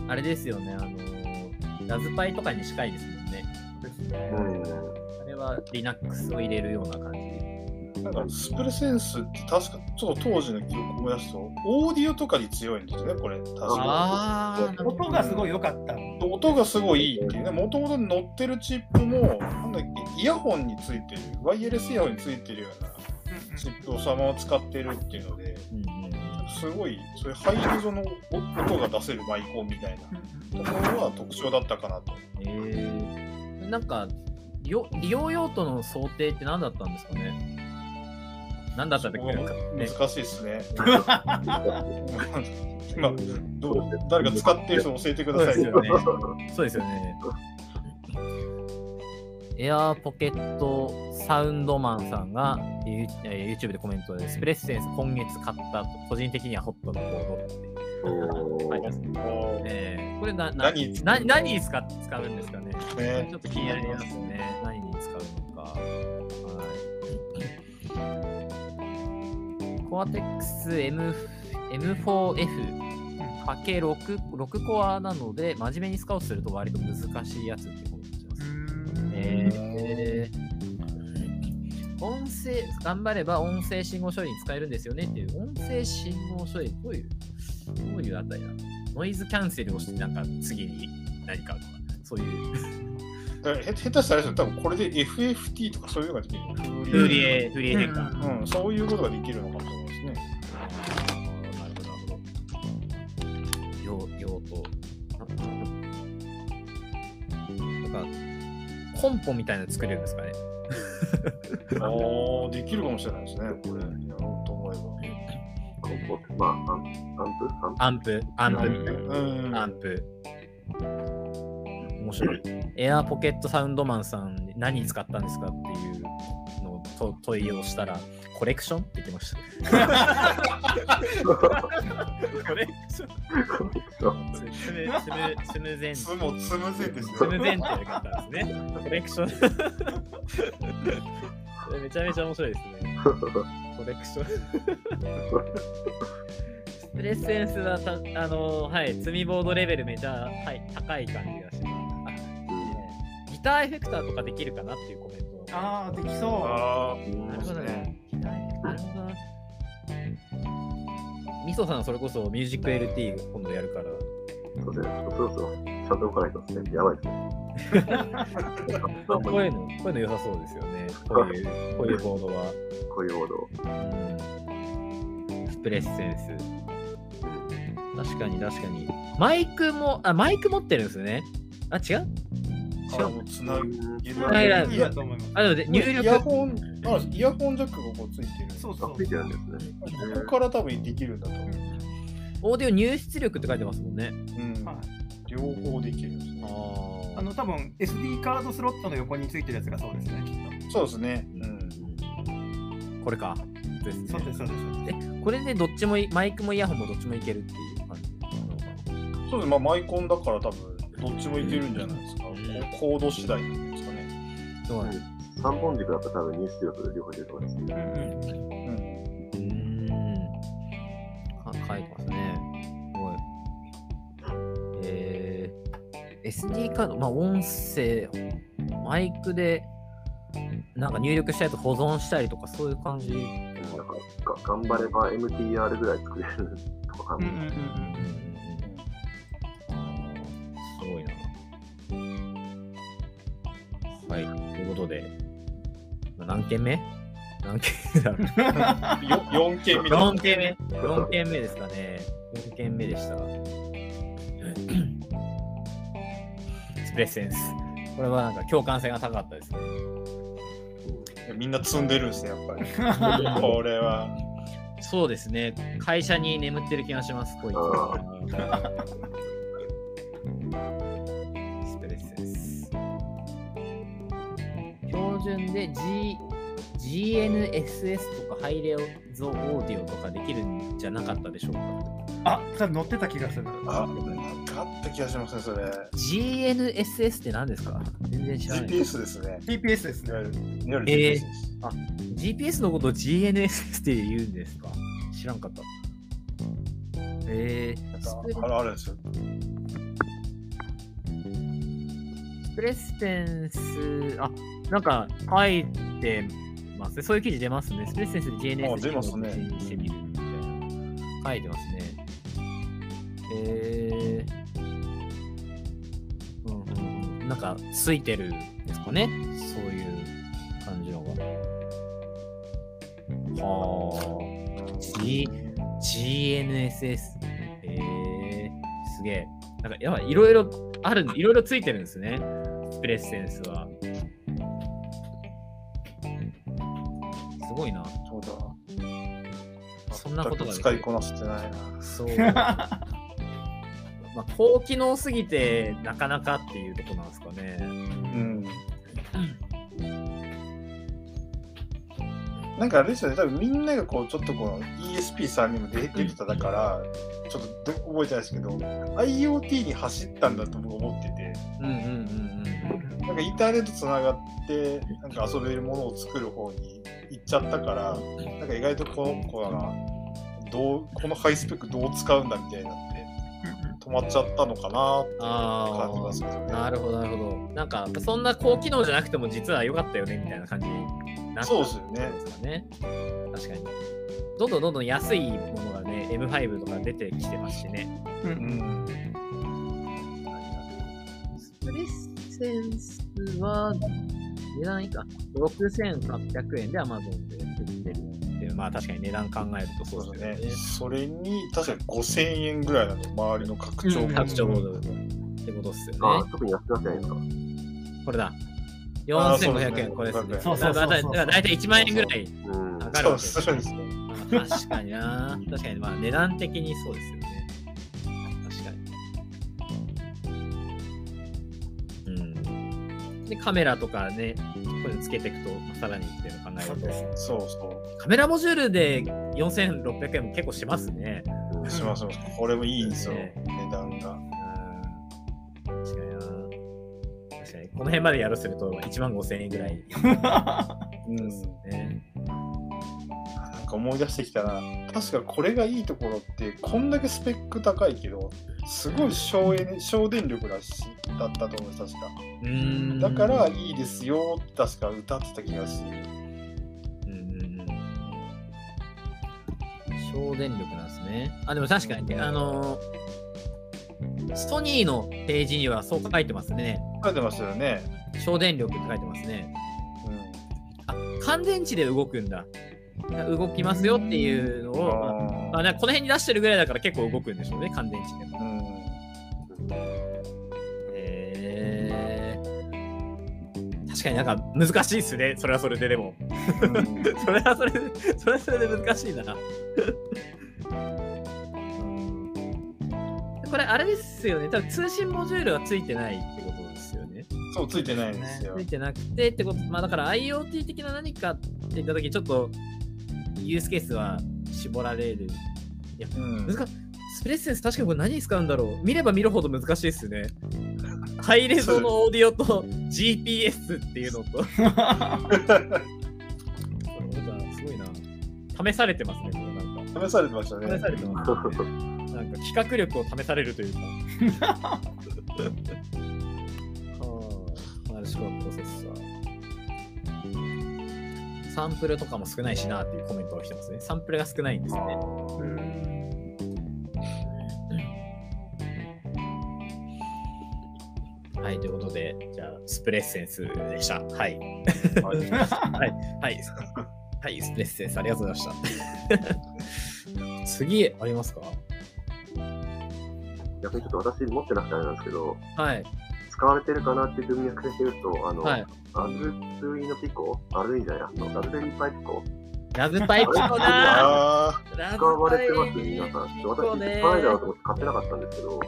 あれですよね、あのーラズパイとかに近いですもんね。ですねは Linux を入れるような感じ。なんかスプレセンスって確かちょっと当時の記憶を思い出すとオーディオとかに強いんですよねこれ。確かあー音がすごい良かった。音がすごいいいっていうねもともと乗ってるチップもなんだっけイヤホンについてるワイヤレスイヤホンについてるようなチップをそのまま使ってるっていうのですごいそういうハイレゾの音が出せるマイコンみたいなところは特徴だったかなと。えー、なんか利用、利用用途の想定って何だったんですかね？何だったんだっけ、ね、難しいですね 今どう誰か使ってる人教えてくださいね。そうですよね。エアーポケットサウンドマンさんがユーえー YouTube でコメントでスプレッセンス今月買ったと個人的にはホットなボードってこれなな何に使使使うんですかねねちょっと気になりますね。何に使うのか。はい。コアテックス M M4F かけ 6, 6コアなので、真面目にスカウトすると割と難しいやつってこと。えー音声、頑張れば音声信号処理に使えるんですよねっていう、音声信号処理、どういう、どういうあたりなの？ノイズキャンセルをして、なんか次に何かとか、そういう。下手したらあれですよ多分これで FFT とかそういうのができる。フリエ、フリエ変換。うん、そういうことができるのかもしれないですね。コンポみたいなの作れるんですかね。ああ、できるかもしれないですね、これ。やろうと思えコンポって、まあ、アンプ？アンプアンプ、アンプみたいば。うん。な。アンプ。面白い。エアーポケットサウンドマンさんに何に使ったんですかっていうのをと問いをしたら、コレクションって言ってました。コレクションスムスムスムゼンつもつむぜですスムね。ゼンっていう方ですね。コレクション。こ れめちゃめちゃ面白いですね。コレクション。ス プレッセンスはた、あのはい、積みボードレベルめちゃ、はい、高い感じがします。あギターエフェクターとかできるかなっていうコメント。ああ、できそあなるほどね。みそさんそれこそミュージック LT 今度やるから。そうですね。ちょっとそろそろ、ちゃんと動かないとですね。やばいですね。こういうの、こういうの良さそうですよね。こういう、こういうボードは。こういうモード。うんスプレッセンス。確かに確かに。マイクも、あ、マイク持ってるんですね。あ、違うあ。あもうつなげる。はいはいいいやと思います。あ、でもね入イヤ力。ホン、あイヤホンジャックがこうついてる。そうそうあついてるんですね。ここから多分できるんだと思う。オーディオ入出力って書いてますもんね。うんはい。両方できるんですね。ああの、多分 SD カードスロットの横についてるやつがそうですね、きっそうですね。うん。これか。ですと。そうです、そうです。これでどっちもい、マイクもイヤホンもどっちもいけるっていう感じなのかそうですね。まあマイコンだから多分どっちもいけるんじゃないですか。こうコード次第なんですかね。な。そうなんです。3本軸だったら多分入出力両方いけると思います。うんうんうん。書いてますね。すごい。えー、SD カード、まあ音声、マイクで、なんか入力したやつ保存したりとか、そういう感じ。なんか、が頑張れば MTR ぐらい作れるとかうんうんうんうんすごいな。はい、ということで、まあ何件目？何件目だろう？よ4件目4件目 ?4 件目ですかね。4件目でした。スプレッセンス。これはなんか共感性が高かったですね。みんな積んでるんですね、やっぱり。これは。そうですね。会社に眠ってる気がします、こいつ 準で G GNSS とかハイレゾオーディオとかできるんじゃなかったでしょうか？あ、多分乗ってた気がする。あ、なんかあった気がしますね、それ。GNSS って何ですか？全然知らない。GPS ですね。TPS ですね。えー GPS です。GPS のことを GNSS って言うんですか？知らんかった。えー、あれあれですよ。スプレッセンス、あ、なんか書いてますね。そういう記事出ますね。スプレッセンスで GNSS あ出ますねしてみるみたいな。書いてますね。えー、うんうんうん、なんかついてるんですかね。そういう感じのが。はあ。G、GNSS。えー、すげえ。なんか、やばい、いろいろある、いろいろついてるんですね。スプレッセンスは。すごいな。そうだ。そんなことが使いこなせてないな。そう。まあ、高機能すぎて、なかなかっていうとこなんですかね。うん。なんかあれですよね、多分みんながこう、ちょっとこの ESP3 にも出出てただから、ちょっとど覚えてないですけど、IoT に走ったんだと僕思ってて、うんうんうんなんかインターネットつながって、なんか遊べるものを作る方に行っちゃったから、なんか意外とこの子が、どう、このハイスペックどう使うんだみたいになって、止まっちゃったのかなってあ感じますけどね。あ、なるほどなるほど。なんかそんな高機能じゃなくても実は良かったよねみたいな感じになったそうですよねんですかね。確かに。どんどんどんどん安いものがね、M5 とか出てきてますしね。うんうん。スプレッセンスは、値段以下、6800円で Amazon で売ってるっていう、まあ確かに値段考えるとそそううでですよね。それに、確かに5000円ぐらいなの、周りの拡張うん拡張モードうんってことっすよね。あ特に安くなってないんですかこれだ。あーそうです4500ね円、これですね。そうそうそうそうだからだから大体1万円ぐらいうん。上がるわけそうそうですね。まあ確かにな。確かに、まあ値段的にそうですよね。で、カメラとかね、これつけていくと、まあ、さらにっていうのを考えると、そうそカメラモジュールで4600円も結構しますね。しますします。これもいいんですよ、ね値段が。うん。確かにな。確かに、この辺までやるとすると、1万5000円ぐらい うん。ですね。か思い出してきたな。確かこれがいいところって、こんだけスペック高いけど、すごい省エネ省電力だしだったと思う確か。うーん。だからいいですよって確か歌ってた気がする。省電力なんですね。あ、でも確かにね、あのーソニーのページにはそう書いてますね。書いてましたよね。省電力って書いてますね。うん。あ、乾電池で動くんだ。動きますよっていうのを、まあ、あなんかこの辺に出してるぐらいだから結構動くんでしょうね、乾電池でも。確かになんか難しいっすね、それはそれででも。うん それはそれで、それはそれで難しいな。これあれですよね、多分通信モジュールはついてないってことですよね。そう、ついてないんですよつい。てなくてってこと、まあだから IoT 的な何かって言ったとき、ちょっとユースケースは絞られる。うん難しスプレッセンス確かにこれ何に使うんだろう見れば見るほど難しいですね。ハイレゾのオーディオと GPS っていうのと。なんかすごいな。試されてますね、これなんか。試されてましたね。試されてます、ね。なんか企画力を試されるというか。はあ、なるほど、プロセッサー。サンプルとかも少ないしなっていうコメントが来てますね。サンプルが少ないんですね。はい、ということで、じゃあ、スプレッセンスでした。はい。はいはい。はい。はい、スプレッセンスありがとうございました。次、ありますか？逆にちょっと私持ってなくてあれなんですけど、はい。使われてるかなっていう文脈で言うと、あの、はい。アズツイのピコ、アルインじゃない、あのラズベリーパイピコ、ラズパイピコな 使わパれてますイ皆さん。私、ね使わないだろうと思って買ってなかったんですけど、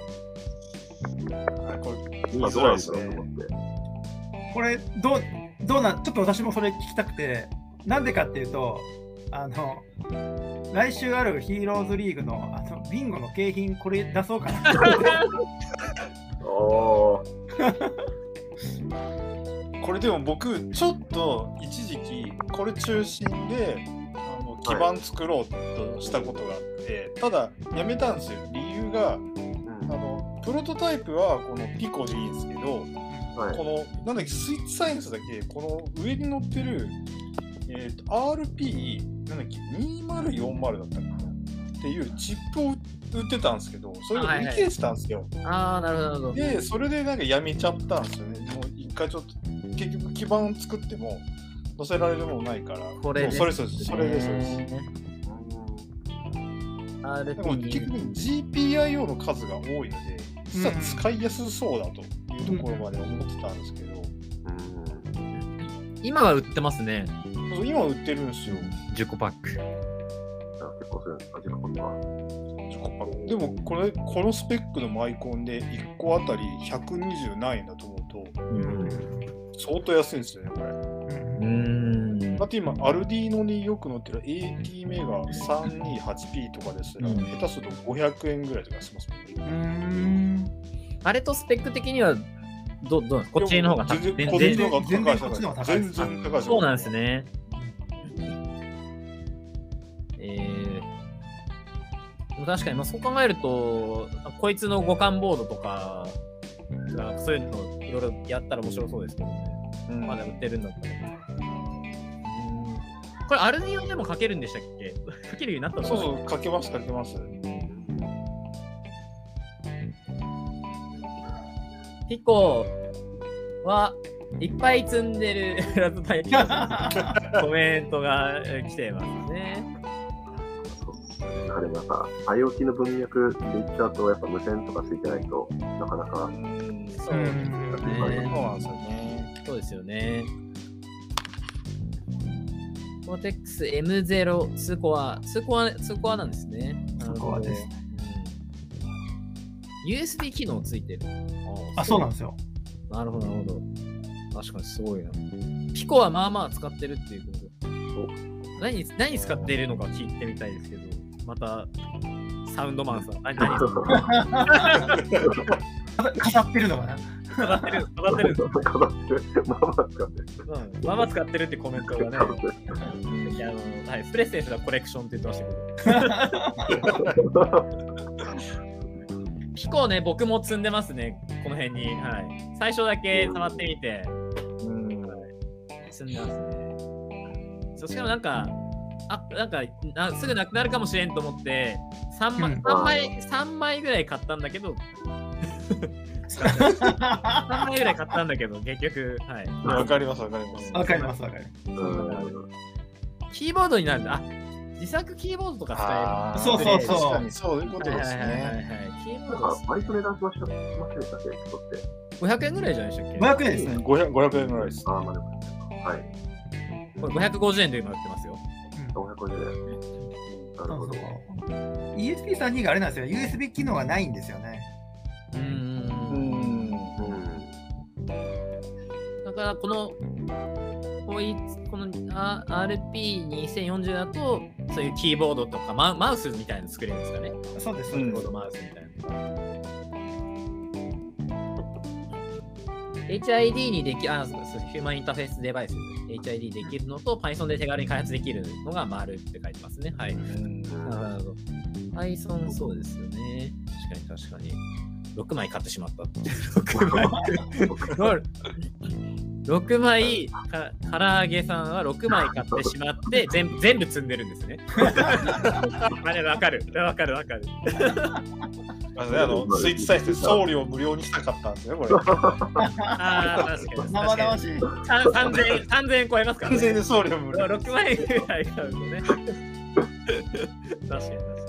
あ、これ、今どうなんだろうと思って。これどうどうなんちょっと私もそれ聞きたくてなんでかっていうとあの来週あるヒーローズリーグのあのビンゴの景品これ出そうかなって思って。おー、これでも僕、ちょっと一時期、これ中心で、あの基盤作ろうとしたことがあって、ただ、やめたんですよ。理由が、うん。あの、プロトタイプはこのピコでいいんですけど、はい。この、なんだっけ、スイッチサイエンスだけ、この上に乗ってる、えっ、と、RP、なんだっけ、2040だったかな？っていうチップを売ってたんですけど、それが売り切れてたんですよ。ああ、なるほど、なるほど。で、それでなんかやめちゃったんですよね。もう一回ちょっと、結局基盤作っても載せられるものないから。これもうそれそうです。それです、それです。でも結局 GPIO の数が多いので、実は使いやすそうだというところまで思ってたんですけど、んうん今は売ってますね。今売ってるんですよ。10個パック。じゃあ結構するんですか、時間ことは。でもこれ、このスペックのマイコンで1個あたり120何円だと思うと、うん。相当安いんですよね、これ。うーん。あと今、アルディーノによく載ってる AT メガ 328P とかですら、うん下手すると500円ぐらいとかしますもんね。うーん。あれとスペック的にはどどう？なんですかこっちの方が高い全然全こっちの然高い全然高いそうなんです。ね。確かに、まあ、そう考えると、こいつの互換ボードとか、がそういうのいろいろやったら面白そうですけどね。うんまだ売ってるんだったら。うんこれ、アルディオでも書けるんでしたっけ？書けるようになったのそうそう、かけます、かけます。ピコはいっぱい積んでる ラズパイピココメントがえー来てますね。そうですね。なんか IoT の文脈で言っちゃうと、やっぱ無線とかついてないとなかなかうんそそうですようね。なんですよね。そうですよね。コーテックス M0 スコア、スコア、スコアなんですね。スコアですうん USB 機能ついてる。あ、そうなんですよ。なるほど、なるほど。確かにすごいな。ピコはまあまあ使ってるっていうこと。何、何使っているのか聞いてみたいですけど、また、サウンドマンさん、何、何飾ってるのかな？飾ってる、飾ってる。飾ってる。まあまあ使ってる。うん、まあまあ使ってるってコメントがね。いやあのはい、プレステンスがコレクションって言ってましたけど。ピコね、僕も積んでますね、この辺に。はい。最初だけ触ってみて、うん積んでますね。そうしかもなんか、あ、なんかな、すぐなくなるかもしれんと思って、3枚、うん三枚、三枚ぐらい買ったんだけど、3枚ぐらい買ったんだけど、結局、はい。わかります、わかります。わかります、わかりうんキーボードになるんだ。あ、自作キーボードとか使える。そうそうそう確かにそういうことですはいはいはいはいね。キーボードか割と値段しました。しましたっけ人って。500円ぐらいじゃないでしたっけ？ます。500円ですね。500, 500円ぐらいです。ああ、まあでも。はい。これ550円で今売ってますよ。550円。なるほど。そうそう。ESP32 があれなんですよ。USB 機能がないんですよね。うんん。うん。だからこの、こういこのあ RP2040 だと、そういうキーボードとかマウマウスみたいなの作れるんですかね。そうです。うんキーボードマウスみたいな。HID にできあヒューマンインターフェースデバイス HID できるのと Python で手軽に開発できるのが丸って書いてますね。はい。うんなるほど。Python そうですよね。確かに確かに。6枚買ってしまったって。6枚。6枚か、唐揚げさんは6枚買ってしまって、全部全部積んでるんですね。あれ、わかる。わかるわかる。あのねあのスイッチサイズで送料無料にしたかったんですね、これ。ああ、確かに。生々しい。さん3000円、3000円超えますから完全ね。に送料無料。6万円ぐらい買うとね。確かに確か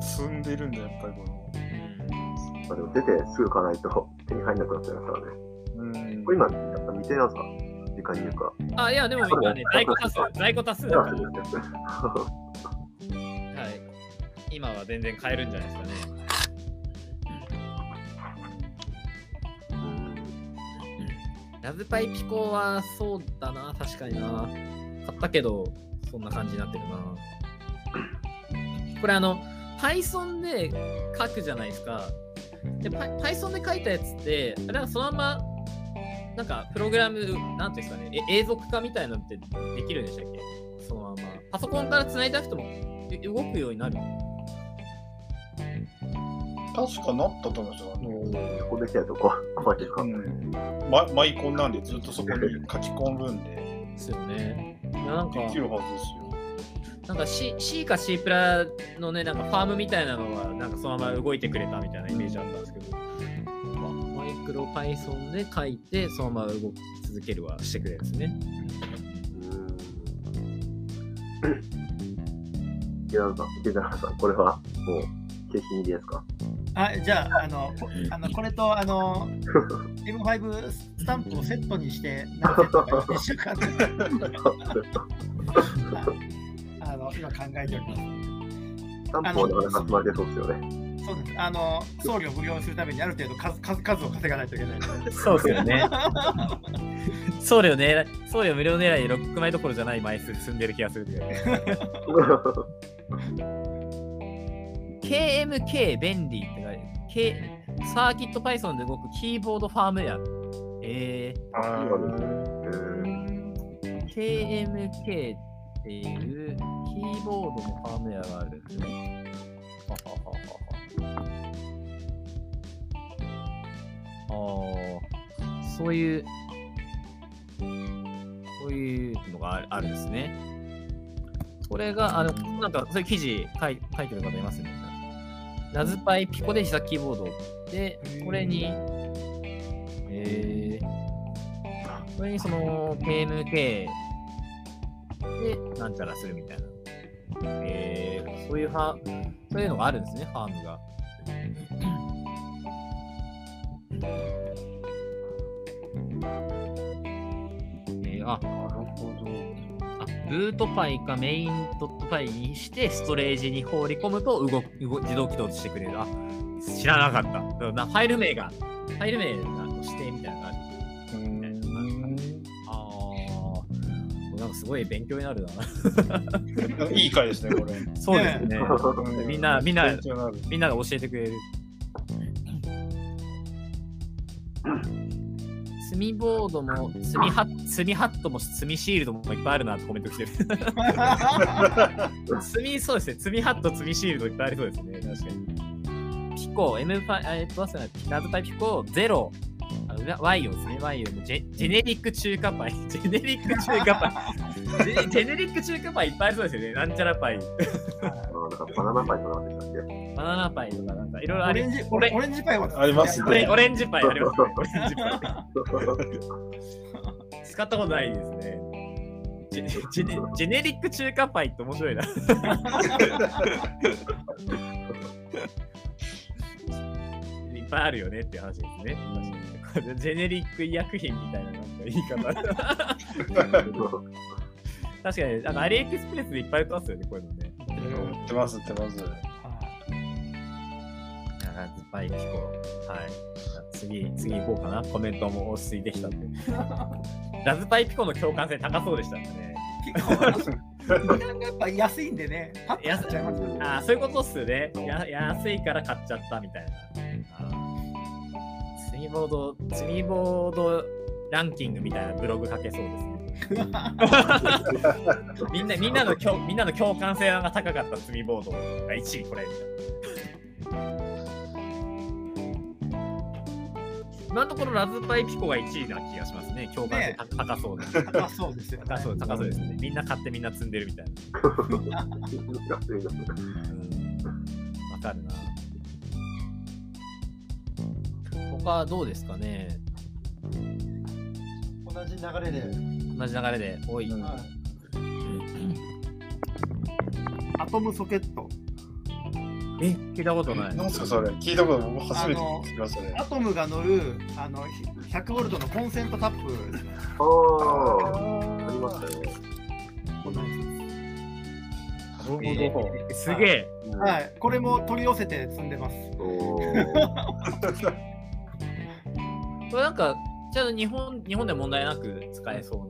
積んでるんだ、やっぱりこの。あでも出てすぐ買わないと手に入んなくなっちゃいますからね。うんこれ今、やっぱ未定なんですか？時間に言うか。うんあ、いや、でも今ね、在庫多数、在庫多数だから。はい。今は全然買えるんじゃないですかね。ラズパイピコはそうだな、確かにな。買ったけど、そんな感じになってるな。これあの、Python で書くじゃないですか。で、Py- Python で書いたやつって、あれはそのまま、なんか、プログラム、なんていうんですかね、え永続化みたいなのってできるんでしたっけ？そのまま。パソコンから繋いだくてもえ動くようになる。確かなったと思いますよ。あのここできないとこ怖いですか、うんママイコンなんでずっとそこに書き込むんで、ですよね。いやなんか、できるはずですよ。なんか C, C か C プラのね、なんかファームみたいなのは、なんかそのまま動いてくれたみたいなイメージあったんですけど、マイクロ Python で書いて、そのまま動き続けるはしてくれるんですね。池田さん、池田さん、これはもう、景品入りですか？あじゃああのこあのこれとあの M5 スタンプをセットにして何セットか一週間であの今考えております。スタンプもなかなか集まり出そうですよね。そうです。あの、送料無料するためにある程度数数数を稼がないといけない。そうですよね。送料ね、送料無料狙いで6枚どころじゃない枚数積んでる気がするけど。KMK 便利って書いて K サーキット Python で動くキーボードファームウェア。えあー、KMK っていうキーボードのファームウェアがあるんですね。ははははああ、そういう、そういうのがあるあるんですね。これが、あの、なんか、そういう記事書い書いてる方いますね。ラズパイピコで自作キーボードで、これに、えー、これにその KMK でなんちゃらするみたいな。えー、そういうは、そういうのがあるんですね、ファームが。えー、あ、なるほど。あブートパイかメインドットパイにしてストレージに放り込むと動動自動起動してくれる。あ、知らなかった。ファイル名が、ファイル名が指定みたいなのがなんかすごい勉強になるな。いい回ですね、これ。そうですね。うみんなみんなみんなが教えてくれる。墨ボードも、墨ハッ墨ハットも、墨シールドもいっぱいあるなってコメント来てる。墨、そうですね。墨ハット、墨シールドいっぱいありそうですね。確かに。ピコ、M パイ、あえっと、忘れないラズパイピコ、ゼロ、あのワイオですね。ワイオのジェ ジェネリック中華パイ。ジェネリック中華パイ。ジェジェネリック中華パイいっぱいありそうですよね。なんちゃらパイ。あなんかバナナパイとかなんでしたっけ？バナナパイとかなんかいろいろありオレンジ、オレオレンジパイはありますオレンオレンジパイありますね。オレンジパイ。使ったことないですね。ジェジェネジェネリック中華パイって面白いな。いっぱいあるよねっていう話ですね。確かにジェネリック医薬品みたいななんか言い方。確かに、なんかアリエクスプレスでいっぱい売ってますよね、こういうのね。売ってます、売ってます。ラズパイピコ。はい。じゃあ次、次行こうかな。コメントも落ち着いてきたんで。ラズパイピコの共感性高そうでしたんでね。やっぱ安いんでね、パッと買っちゃいますよね。ああ、そういうことっすよね。や安いから買っちゃったみたいな。みボード、積みボードランキングみたいなブログ書けそうですね。みんな、みんなの共、みんなの共感性が高かった積みボードが1位これ。みたいな今のところラズパイピコが1位な気がしますね。共感性高高そうな。高そうですよね。高そう高そうですね。みんな買ってみんな積んでるみたいな。うんわかるな。他どうですかね？同じ流れで。同じ流れで。おい。はいアトムソケット。え、聞いたことない。なんすか、それ。聞いたこと僕初めて聞きましたね。アトムが乗るあの100ボルトのコンセントタップですね。ああ、ありましたよね。こんなやなるほど。えすげえ。つはい、これも取り寄せて積んでます。おー これなんか、ちゃんと日本、日本で問題なく使えそう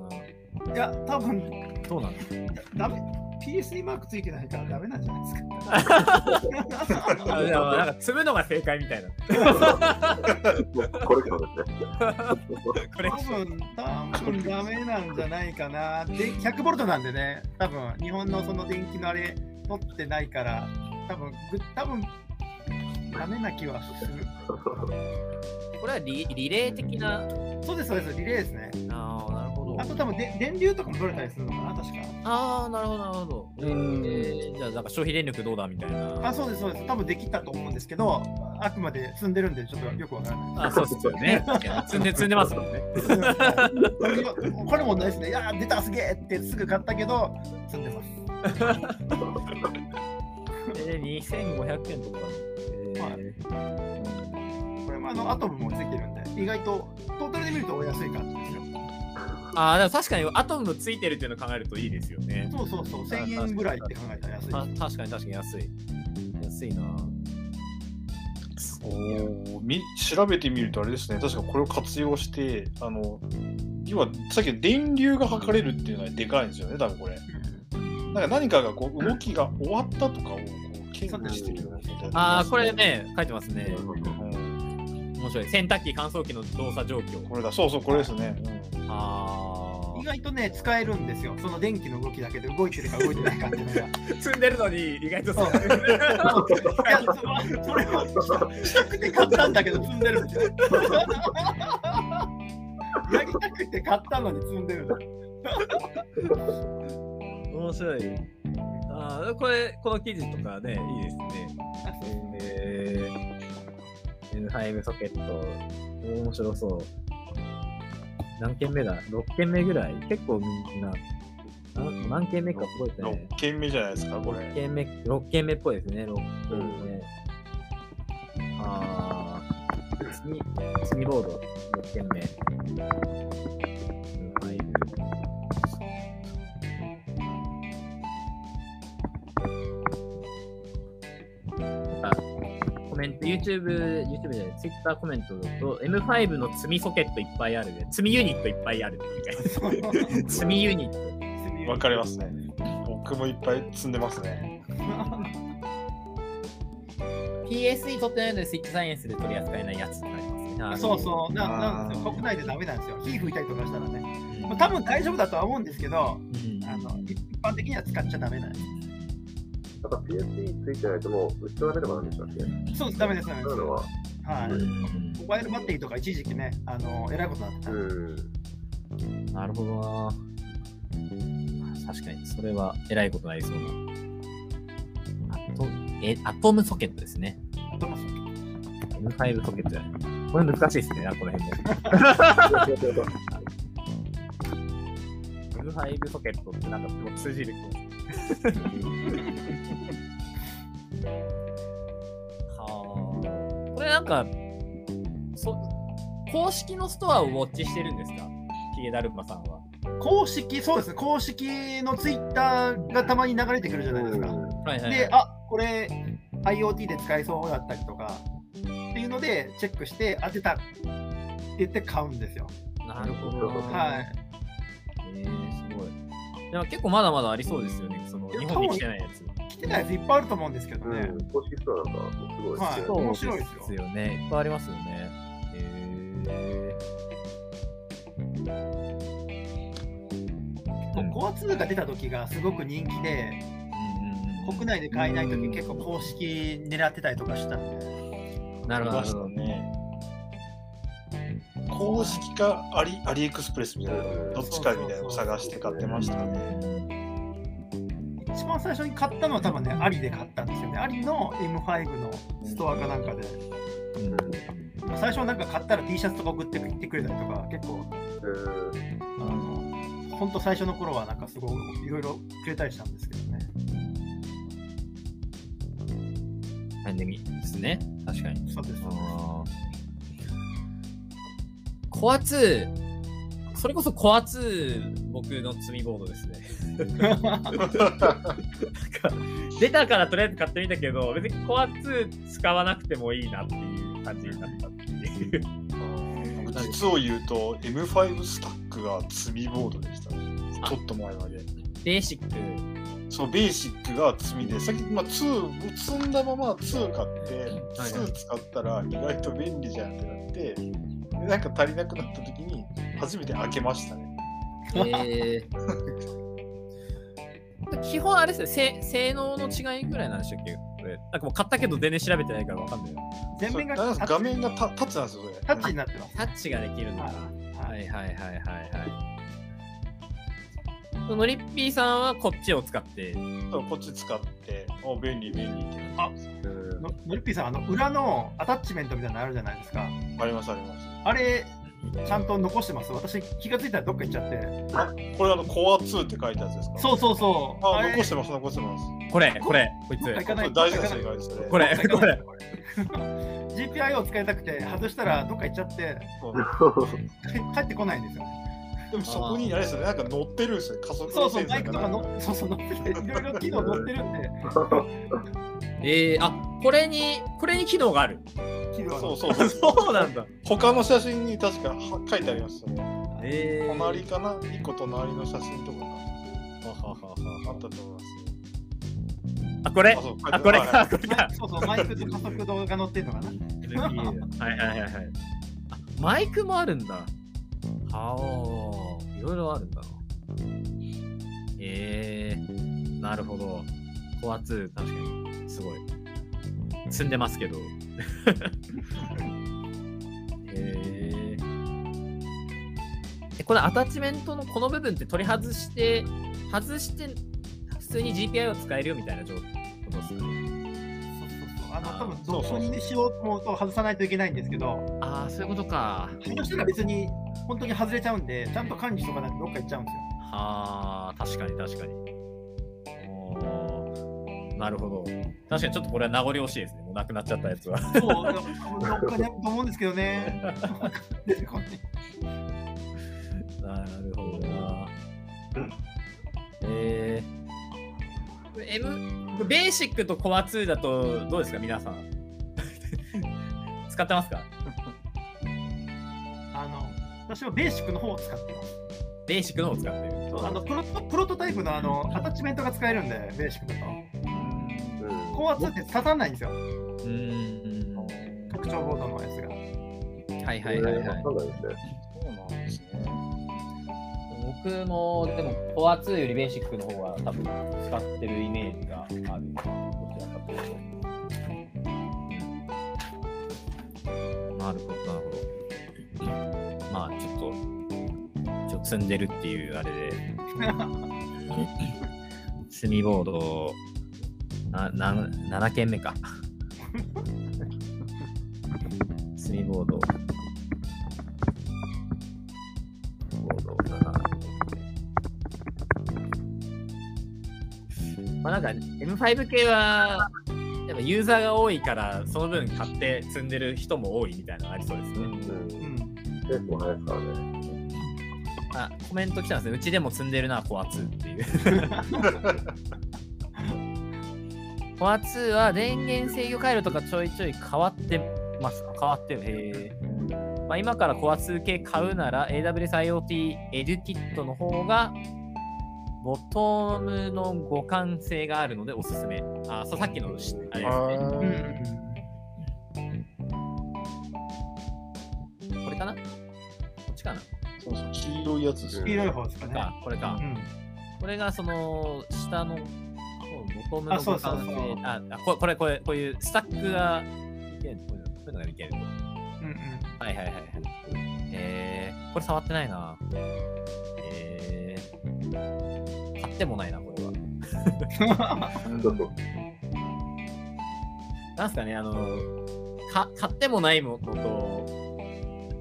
な。いや、多分そうなん？です。ダメ PSD マークついてないからダメなんじゃないですか。あでもなんか積むのが正解みたいな。コレクションですね。これ多分、多分ダメなんじゃないかな。で、100ボルトなんでね、多分日本のその電気のあれ取ってないから、多分ぐ多分ダメな気はする。これはリリレー的な？そうです、そうです、リレーですね。ああ、なるほどあ。と多分で電流とかも取れたりするのかな、確か。ああ、なるほど、なるほど。えうんー、じゃあ、なんか消費電力どうだみたいな。あ、そうです、そうです。多分できたと思うんですけど、あくまで積んでるんで、ちょっとよくわからない。あ、そうですよね。積んで、積んでますもんね。これもないですね。いやー、出た、すげえってすぐ買ったけど、積んでます。えー、2500円とかだ。えーこれもあのアトムもついてるんで、意外とトータルで見るとお安い感じですよ。ああ、でも確かにアトムついてるっていうのを考えるといいですよね。そうそうそう、1000円ぐらいって考えたら安い。あ確かに確かに安い。安いな。おーみ調べてみるとあれですね、確かこれを活用して、あの、要はさっきの電流が測れるっていうのはでかいんですよね、多分これ。なんか何かがこう動きが終わったとかを検知してるよ。ああ、これ。ね、書いてますね。うん、面白い。洗濯機、乾燥機の動作状況。これだ、そうそう、これですね。あ意外とね、使えるんですよ。その電気の動きだけで動いてるか動いてないかっていうのが。あ。積んでるのに意外とそう。そそれはしたくて買ったんだけど積んでるんですよ。やりたくて買ったのに積んでる。面白い。ああ、これ、この記事とかね、いいですね。えー、N5 ソケット、面白そう。何件目だ ?6 件目ぐらい？結構みんな、あ何件目か覚えてない。6件目じゃないですか、これ。6件目、6件目っぽいですね、6件目。あー、スニスニボード、6件目。N5 あメント、YouTube、YouTube じゃない、Twitter コメントだと、M5 の積みソケットいっぱいあるね。積みユニットいっぱいあるって 積みユニット。わかりますね。僕もいっぱい積んでますね。PSE 取ってないので、スイッチサイエンスで取り扱えないやつってなりますね。あそうそうななんですよ、国内でダメなんですよ。火吹いたりとかしたらね。まあ多分大丈夫だとは思うんですけど、うんあの一般的には使っちゃダメなんです。なんか PSE ついてないともう打ち取られればなんでしたっけそうです、ダメです、ダメです。そういうのは、はい。うんモバイルバッテリーとか一時期ね、あの、えらいことになってた。うん。なるほどな。確かに、それは偉いことになりそうな。アトえアトムソケットですね。どうもそう M5 ソケットじゃない。これ難しいですね、あこの辺も。M5 ソケットってなんかもう通じる気がはあ。これなんか、そ公式のストアをウォッチしてるんですか？ヒゲダルンマさんは。公式、そうですね、公式のツイッターがたまに流れてくるじゃないですか。はいはい、で、あこれ IoT で使えそうだったりとかっていうのでチェックして当てたって言って買うんですよ。なるほどな。はい。でも結構まだまだありそうですよね。その日本に来てないやつ。来てないやついっぱいあると思うんですけどね。うん、公式ストアなんかすごいですね。はい面白いですよね。いっぱいありますよね。えうんコア2が出た時がすごく人気で、ー。国内で買えない時結構公式狙ってたりとかしたんで。なるほど。公式かアリアリエクスプレスみたいな、どっちかみたいなのを探して買ってましたね。一番最初に買ったのは多分ね、アリで買ったんですよね。アリの M5 のストアかなんかで。最初はなんか買ったら T シャツとか送ってきてくれたりとか、結構、えあの、本当最初の頃はなんかすごいいろいろくれたりしたんですけどね。パンデミですね。確かに。そうです。コア2、それこそコア2、僕の積みボードですね。出たからとりあえず買ってみたけど、別にコア2使わなくてもいいなっていう感じになったっていう。実を言うと M5 スタックが積みボードでしたね。あちょっと前まで。ベーシック。そのベーシックが積みで、さっき、まあ、2、積んだまま2買って、はい2使ったら意外と便利じゃんってなって、でなんか足りなくなった時に初めて開けましたね。えー、基本あれですね、性性能の違いぐらいなんでしたっけ？これ。なんかもう買ったけど全然調べてないからわかんないよ。全面が画面がタタッチなんですよ、それ。タッチになってます。タッチができるのか。はいはいはいはいはいはい。のりっぴーさんはこっちを使って、そうこっち使って、お便利便利ってなってますーののりっぴーさん、あの裏のアタッチメントみたいなのあるじゃないですか。ありますあります。あれ、ちゃんと残してます？私、気がついたらどっか行っちゃって。これあの、コア2って書いたやつですか？そうそうそう。あ、れ残してます、残してます。これ、これ、こいつどっ。か行かないこれ大事な正解ですね。これ、これ。GPIO 使いたくて外したらどっか行っちゃって帰ってこないんですよね。でもそこにあれですよね、なんか乗ってるんですよ、加速そうそう、バイクとかの、そうそう、乗ってて、いろいろ機能乗ってるんで、えー、あ、これに、これに機能がある。そうそうそう。そうなんだ。他の写真に確かは書いてありましたね。えー、隣かな？一個隣の写真とかがははははあったと思います。あ、これあ、これはいか、これか。そうそう、マイクと加速度が乗ってるのかな？はいはいはいはい。あ、マイクもあるんだ。はあ、いろいろあるんだな。えー、なるほど。コア2、確かに、すごい。積んでますけど。えー。え、これアタッチメントのこの部分って取り外して、外して、普通に GPI を使えるよみたいな状況ですかね？そうそうそう。あの、多分そうにしようと思うと外さないといけないんですけど、ああ、そういうことか。外したら別に本当に外れちゃうんで、ちゃんと管理しとかないとどっか行っちゃうんですよ。はあ、確かに確かに。なるほど。確かにちょっとこれは名残惜しいですね。もうなくなっちゃったやつは。そう、どっかにあると思うんですけどね。なるほどな。えー、M、ベーシックとコア2だとどうですか、皆さん。使ってますか？あの、私はベーシックの方を使ってます。ベーシックの方を使ってる。あのプロプロトタイプのあのアタッチメントが使えるんで、ベーシックだと。うん高圧って刺さんないんですよ。うーん。拡張ボードのやつが。はいはいはいはい。そうなんですね。僕もでもコア2よりベーシックの方が多分使ってるイメージがあるどちらかというとなるほどなるほどまあちょっと一応積んでるっていうあれで 炭ボードなな7件目か 炭ボードボード7まあなんか M5 系はやっぱユーザーが多いからその分買って積んでる人も多いみたいなのありそうですね。うん。うん。結構早いですからね。あコメント来たんですね。うちでも積んでるな、コア2っていう。コア2は電源制御回路とかちょいちょい変わってますか変わってる。へーまあ、今からコア2系買うなら AWS IoT エデュキットの方がボトムの互換性があるのでおすすめ。あ、そうさっきのしあれですね。これかなこっちかな？そうそう、黄色いやつですね。黄色い方ですかね。か、これか。うん。これがその下のボトムのあそう互そうそう換性。ああこれ、これ、こういうスタックがいけるこういうのがいけると。うんうん。はいはいはいはい。えー、これ触ってないな。えー、買ってもないな、これは。なんすかね、あの、か買ってもないものと、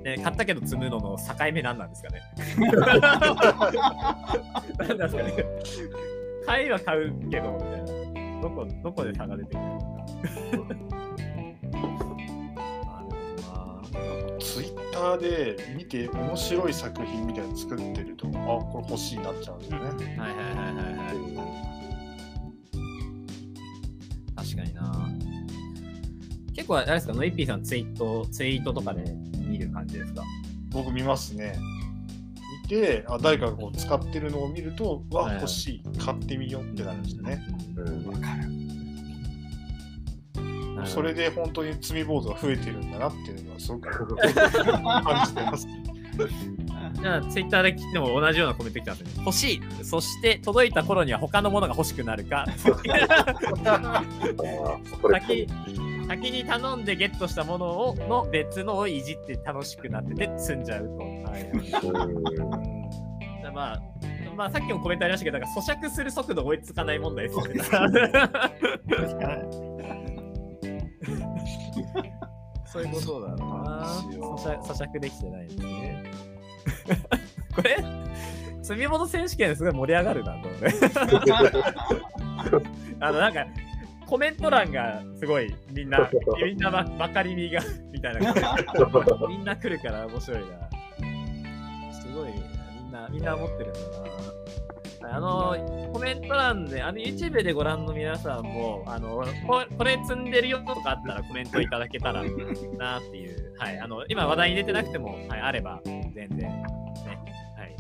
ね、買ったけど積むのの境目なんなんですかね。なんですかね。買いは買うけど、みたいな。どこ、どこで差が出てくるのか。なるほどな。ツイッターで見て面白い作品みたいなの作ってると、あ、これ欲しいなっちゃうんですよね。はいはいはいはいはい。確かにな。結構あれですか、ノイッピーさんツイート、ツイートとかで見る感じですか？僕見ますね。見て、あ誰かがこう使ってるのを見ると、わ、はいはい欲しい、買ってみようってなるんですよね。うん。わかる。それで本当に積みボードが増えてるんだなっていうのはすごく 感じてます。じゃあ、ツイッターで来ても同じようなコメント来たんですね。欲しい。そして、届いた頃には他のものが欲しくなるか。先先に頼んでゲットしたものをの別のをいじって楽しくなってて積んじゃうと。はいうん まあ、まあ、さっきもコメントありましたけど、なんか咀嚼する速度追いつかない問題ですよね。そういうことだな。咀嚼咀嚼できてないんですね。これ、積み物選手権ですごい盛り上がるな、これ。あの、なんか、コメント欄がすごいみんな、みんなばばかりみが、みたいな。みんな来るから面白いな。みんな、思ってるんだな。あの、コメント欄で、あの、YouTube でご覧の皆さんも、あの、ここれ積んでるよとかあったらコメントいただけたらなっていう、はい、あの、今話題に出てなくても、はい、あれば、全然、ね、はい。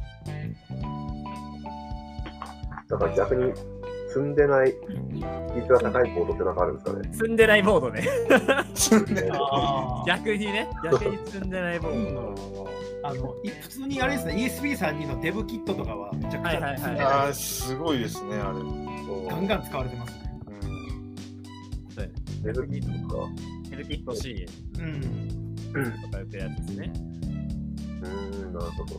だから逆に積んでない率が高いボードってなんかあるんですかね。積んでないボードね。積んであー逆にね、逆に積んでないボード。あのい普通にあれですね、ESP32 のデブキットとかはめちゃくちはいはいはいゃ積んであないーすごいですね、あれ。ガンガン使われてますね。そうデブキットとか。ヘルキット C うん。とか言ってるやつですね。うーん、なるほど。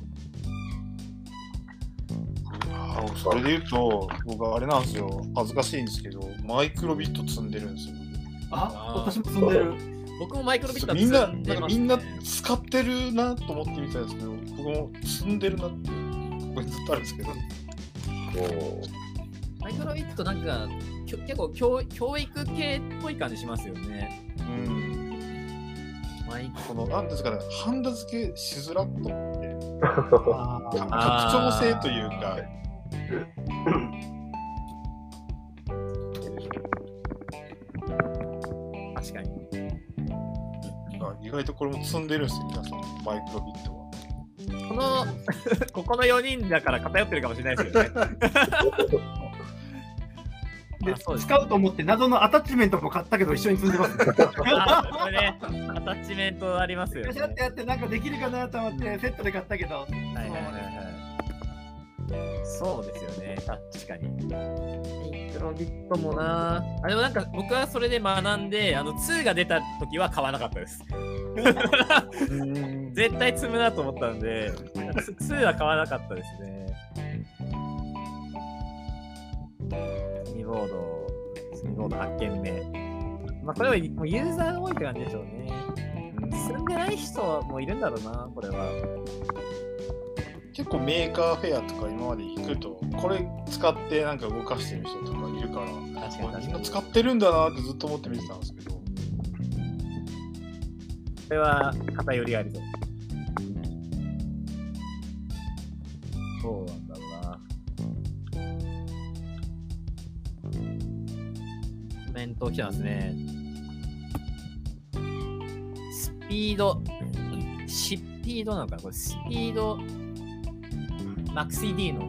あーそれで言うと、僕あれなんですよ、恥ずかしいんですけど、マイクロビット積んでるんですよ。あ、私も積んでる。僕もマイクロビットはみんな、積んでます。ねみんな使ってるなと思って見てたんですけど、僕も積んでるなって、ここにずっとあるんですけど、もマイクロビットなんか、きょ結構教教育系っぽい感じしますよね。うん、マイクこの、なんですかね、ハンダ付けしづらっとあ拡張性というか、確かに。あ意外とこれも積んでるんですよ、皆さん、マイクロビットは。この、ここの4人だから偏ってるかもしれないですけどね。で使うと思って謎のアタッチメントも買ったけど一緒に積んでます。あこれね、アタッチメントありますよね。よしやってやってなんかできるかなと思ってセットで買ったけど。はいはいはいはい。そうですよね、確かに。クロビットもなあ、でもなんか僕はそれで学んで、あの2が出た時は買わなかったです。絶対積むなと思ったんで、つ2は買わなかったですね。スミボード、スミボード発見目。まあこれはもうユーザーが多いって感じでしょうね。住んでない人もいるんだろうな、これは。結構 Maker Faire とか今まで行くと、これ使ってなんか動かしてる人とかいるから、確かにみんな使ってるんだなってずっと思って見てたんですけど、これは偏りありそう。そうだろメント来てますね。スピード、シッピードなのかな？これスピード、マックス CD の。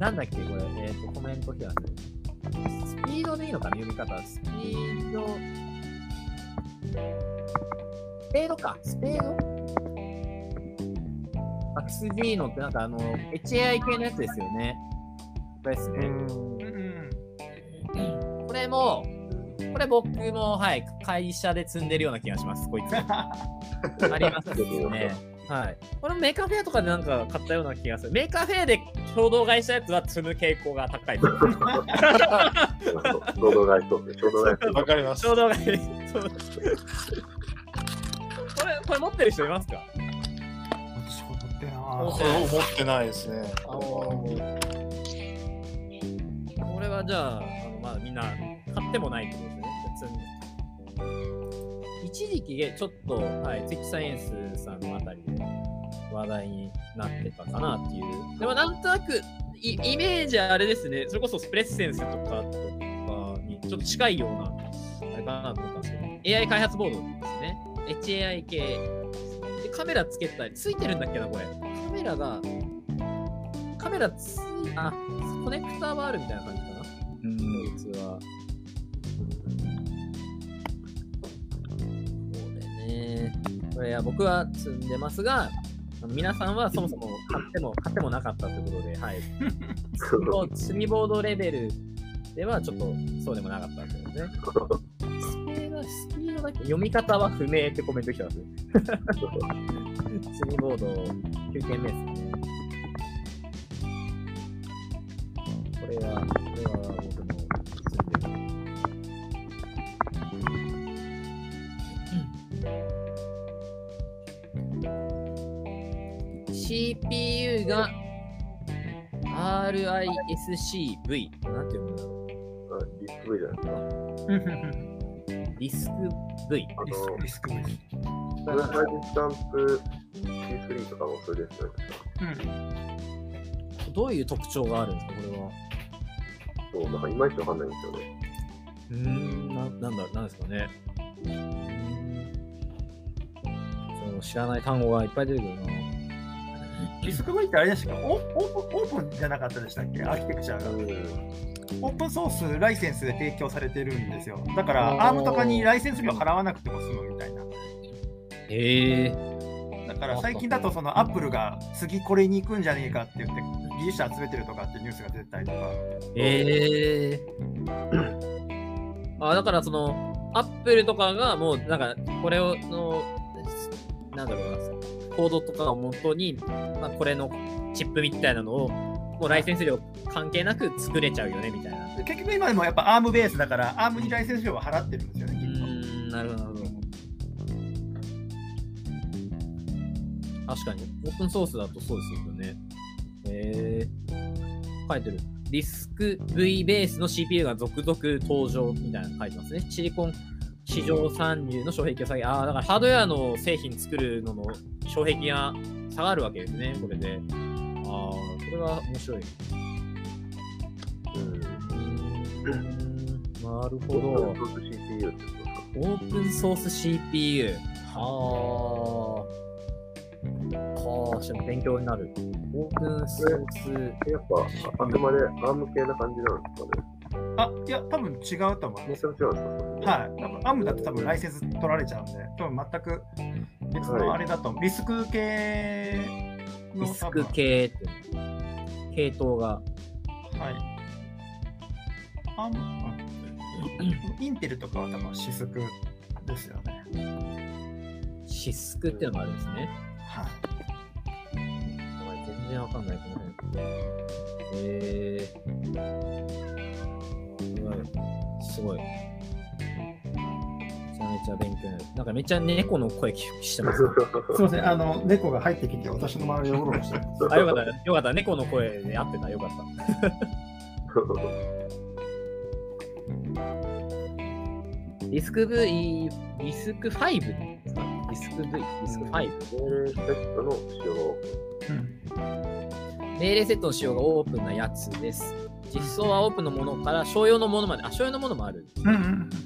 なんだっけこれ、えっ、と、コメント来てますね。スピードでいいのかな読み方。スピード。スペードか。スペード？マックス D のってなんかあの、HAI 系のやつですよね。これですね。うんこれも、これ僕も、はい、会社で積んでるような気がします、こいつ。ありますね。はい。これも Maker Faire とかでなんか買ったような気がする。 Maker Faire で衝動買いしたやつは積む傾向が高い。衝動買いそうです。衝動買いわかります。衝動買い。これ、これ持ってる人いますか？私これってなこれを持ってないですね。これはじゃあ、あのまあみんな買ってもないってことですね。じゃあ積んで一時期ちょっと、はい、ツイッチサイエンスさんのあたりで話題になってたかなっていう。でもなんとなくイイメージあれですね、それこそスプレッセンスとかとかにちょっと近いような、あれかなと思ったんですけど、AI 開発ボードですね。HAI 系でカメラつけたり、ついてるんだっけな、これ。カメラが、カメラつい、あ、コネクターはあるみたいな感じかな。うんこいつは。これね。これは僕は積んでますが、皆さんはそもそも買っても、買ってもなかったということで、はい。スミボースミボードレベルではちょっとそうでもなかったんですよね。スピード、スピードだけ読み方は不明ってコメント来てます。スミボード9件目ですね。これは、これは僕も積んでる。CPU が RISC-V。なんて読むんだろリスク V じゃないですか。う。リスク V。あのリスクです。プラサイズスタンプ C3 とかもそれですよね。うん。どういう特徴があるんですか、これは。そう、なんかいまいちわかんないんですよね。うーん、ななんだ、なんですかね。その知らない単語がいっぱい出てくるな。リスク V ってあれでしたっけ？オオープンオープンじゃなかったでしたっけ？アーキテクチャが。オープンソースライセンスで提供されてるんですよ。だから、あー ARM とかにライセンス料払わなくても済むみたいな。へえ。だから最近だとそのアップルが次これに行くんじゃねえかって言って技術者集めてるとかってニュースが出てたりとか。へえ。あ、だからその、アップルとかがもう、なんか、これを、の、なんだろうな、コードとかを元に、まあ、これのチップみたいなのを、もうライセンス料関係なく作れちゃうよね、みたいな。で結局今でもやっぱ ARM ベースだから ARM にライセンス料は払ってるんですよね。うーん、なるほど。確かに、オープンソースだとそうですよね。へえ書いてる。ディスク V ベースの CPU が続々登場みたいなの書いてますね。シリコン市場参入の障壁を下げ、ああ、だからハードウェアの製品作るのの障壁が下がるわけですね、これで。ああ、これは面白い。うん。なるほオどー。プンソース CPU オープンソース CPU。はあ。はあ、しかも勉強になる。オープンソーやっぱ、あくまで ARM 系な感じなんですかね？あ、いや、多分違うと思います。めちゃめちゃ違うんですかはい。多分 ARM だと多分ライセンス取られちゃうんで、多分全く別のあれだと、リスク系のリスク系って系統が。はい。あん、うんインテルとかは多分シスクですよね。シスクっていうのがあるんですね。はい。やばい。全然わかんない、この辺。えー。すごい。すごい。めちゃめちゃ勉強になる。なんかめっちゃ猫の声聞きしてます。すみません、あの、猫が入ってきて私の周りをうろうろしてます。あ、よかった。よかった。猫の声で合ってた。よかった。ディスク V、ディスク5ですかディスク V、ディスク5。命令セットの使用。うん。命令セットの仕様がオープンなやつです。実装はオープンのものから商用のものまで、あ、商用のものもある。うん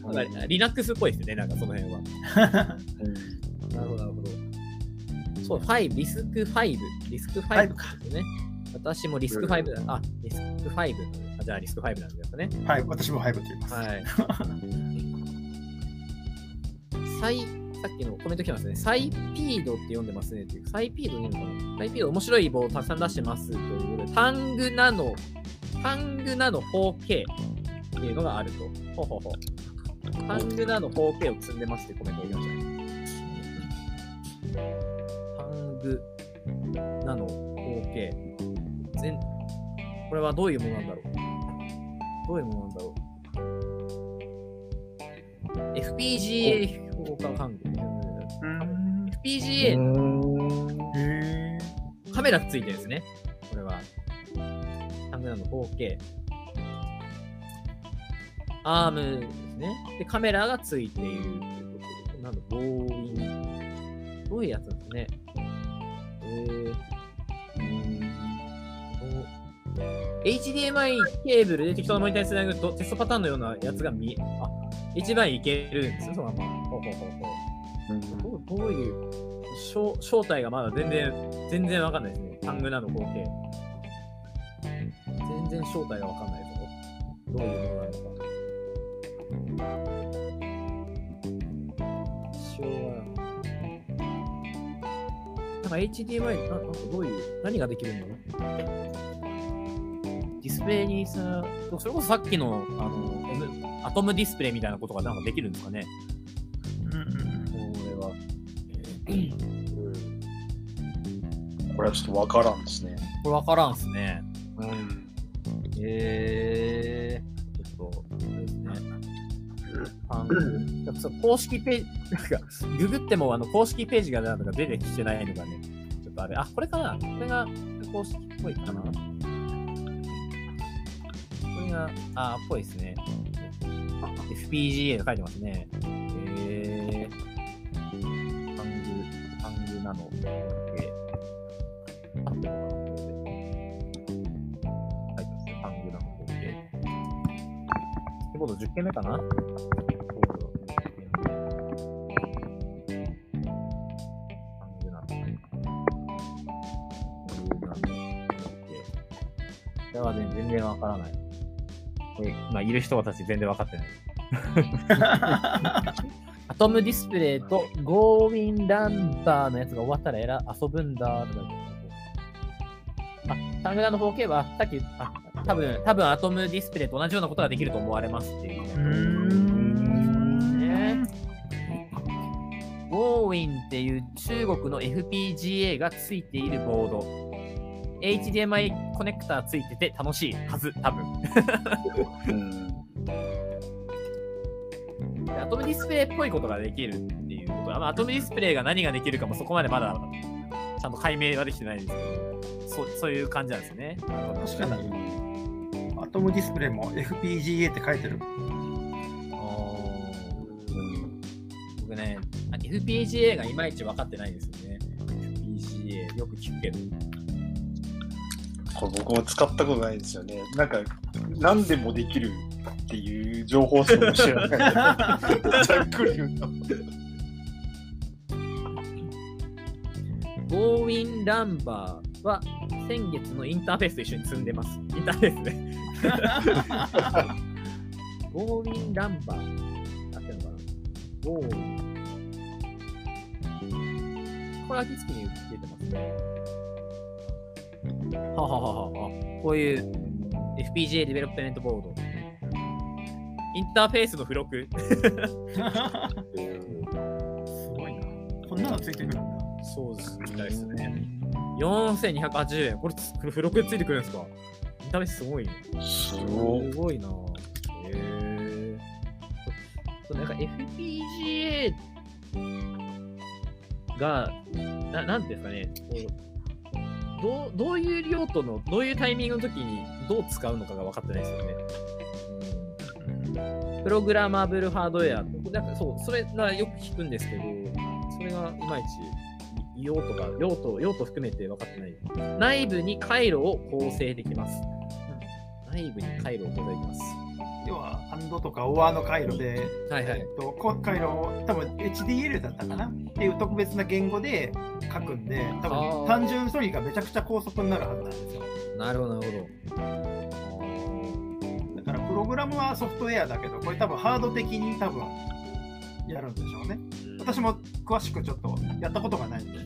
うん。なんか Linux っぽいですね、なんかその辺は。なるほど、なるほど。そう、5、リスク5、リスク5ですね。私もリスク5だ。あ、リスク5。あじゃあリスク5なんですかね。はい、私もハイブって言います。はい。サイ、さっきのコメント来てますね。サイピードって読んでますねっていう。サイピードでいいのかな？サイピード面白い棒をたくさん出してますということで、タングナノ、タングナノ 4K っていうのがあると。ほうほうほう。タングナノ 4K を積んでますってコメントが来ましたね。タングナノ 4K。全、これはどういうものなんだろう？どういうものなんだろう？FPGA 評価関係。うん。FPGA へカメラついてるんですね。これは。タングナの 4K。アームですね。で、カメラがついているということで、なんだ、ボーイン。どういうやつなんですね。えー、HDMI ケーブルで適当なモニターにつなぐとテストパターンのようなやつが見え、あ、一番いけるんですよ、そのまま。ほうほうほうほう。どうどういう正正体がまだ全然、全然わかんないですね。タングナの合計。全然正体がわかんないですよ。どういうものなのか。一応は。なんか HDMI な、なんかどういう、何ができるんだろうディスプレイにさ、それこそさっきの、あの、アトムディスプレイみたいなことがなんかできるんですかね？うんうんこれは。これはちょっとわからんですね。これわからんっすね。うん。えー、ちょっと、あれですね。あのやっぱそう公式ページ、なんか、ググってもあの公式ページがなんか出てきてないのがね、ちょっとあれ、あ、これかなこれが公式っぽいかなが、あ、っぽいですね。FPGA と書いてますね。えー、ハングナの、えー、あ、これで書いてますね。アングナの方形。キーボード10件目かな？キーボード10件目。アングナの。アングナの方形。これは、全然わからない。これ、今いる人たち全然わかってない。アトムディスプレイとゴーウィンランバーのやつが終わったらえら遊ぶんだとか言ってあ、タングラの 4K はさっき、あ、多分多分アトムディスプレイと同じようなことができると思われますっていう。ねゴーウィンっていう中国の FPGA がついているボード。HDMI コネクターついてて楽しいはず、多分。うんアトムディスプレイっぽいことができるっていうこと。まあ、アトムディスプレイが何ができるかもそこまでまだちゃんと解明はできてないですけど、そうそういう感じなんですね。確かに。アトムディスプレイも FPGA って書いてる。僕ね、あ FPGA がいまいち分かってないんですよね。FPGA、よく聞くけど。これ僕も使ったことないんですよね。なんか、何でもできるっていう情報しか知らない。ざっくり言うと。ゴーウィンランバーは先月のインターフェースと一緒に積んでます。インターフェースね。ゴーウィンランバー。合ってるのかな GOWIN。これ秋月に出てますね。ははははは。こういう FPGA development board。インターフェースの付録。すごいな。こんなのついてくるんだ。そうですみたいですね。4280円。これつ、これ付録でついてくるんですか？インターフェースすごいね。すごい。すごいなぁ。へえ。そうなんか FPGA が、ななんですかね、こうどうどういう用途の、どういうタイミングの時にどう使うのかが分かってないですよね。うん、プログラマブルハードウェア。なんかそう、それがよく聞くんですけど、それがいまいち用途が、用途、用途含めて分かってない。内部に回路を構成できます。内部に回路を構成できます。要は、ハンドとかオアの回路で、はいはい。えっと、こ回路を多分 HDL だったかな？っていう特別な言語で書くんで、多分単純処理がめちゃくちゃ高速になるはずなんですよ。なるほど、なるほだから、プログラムはソフトウェアだけど、これ多分ハード的に多分やるんでしょうね。ど。私も詳しくちょっとやったことがないんで。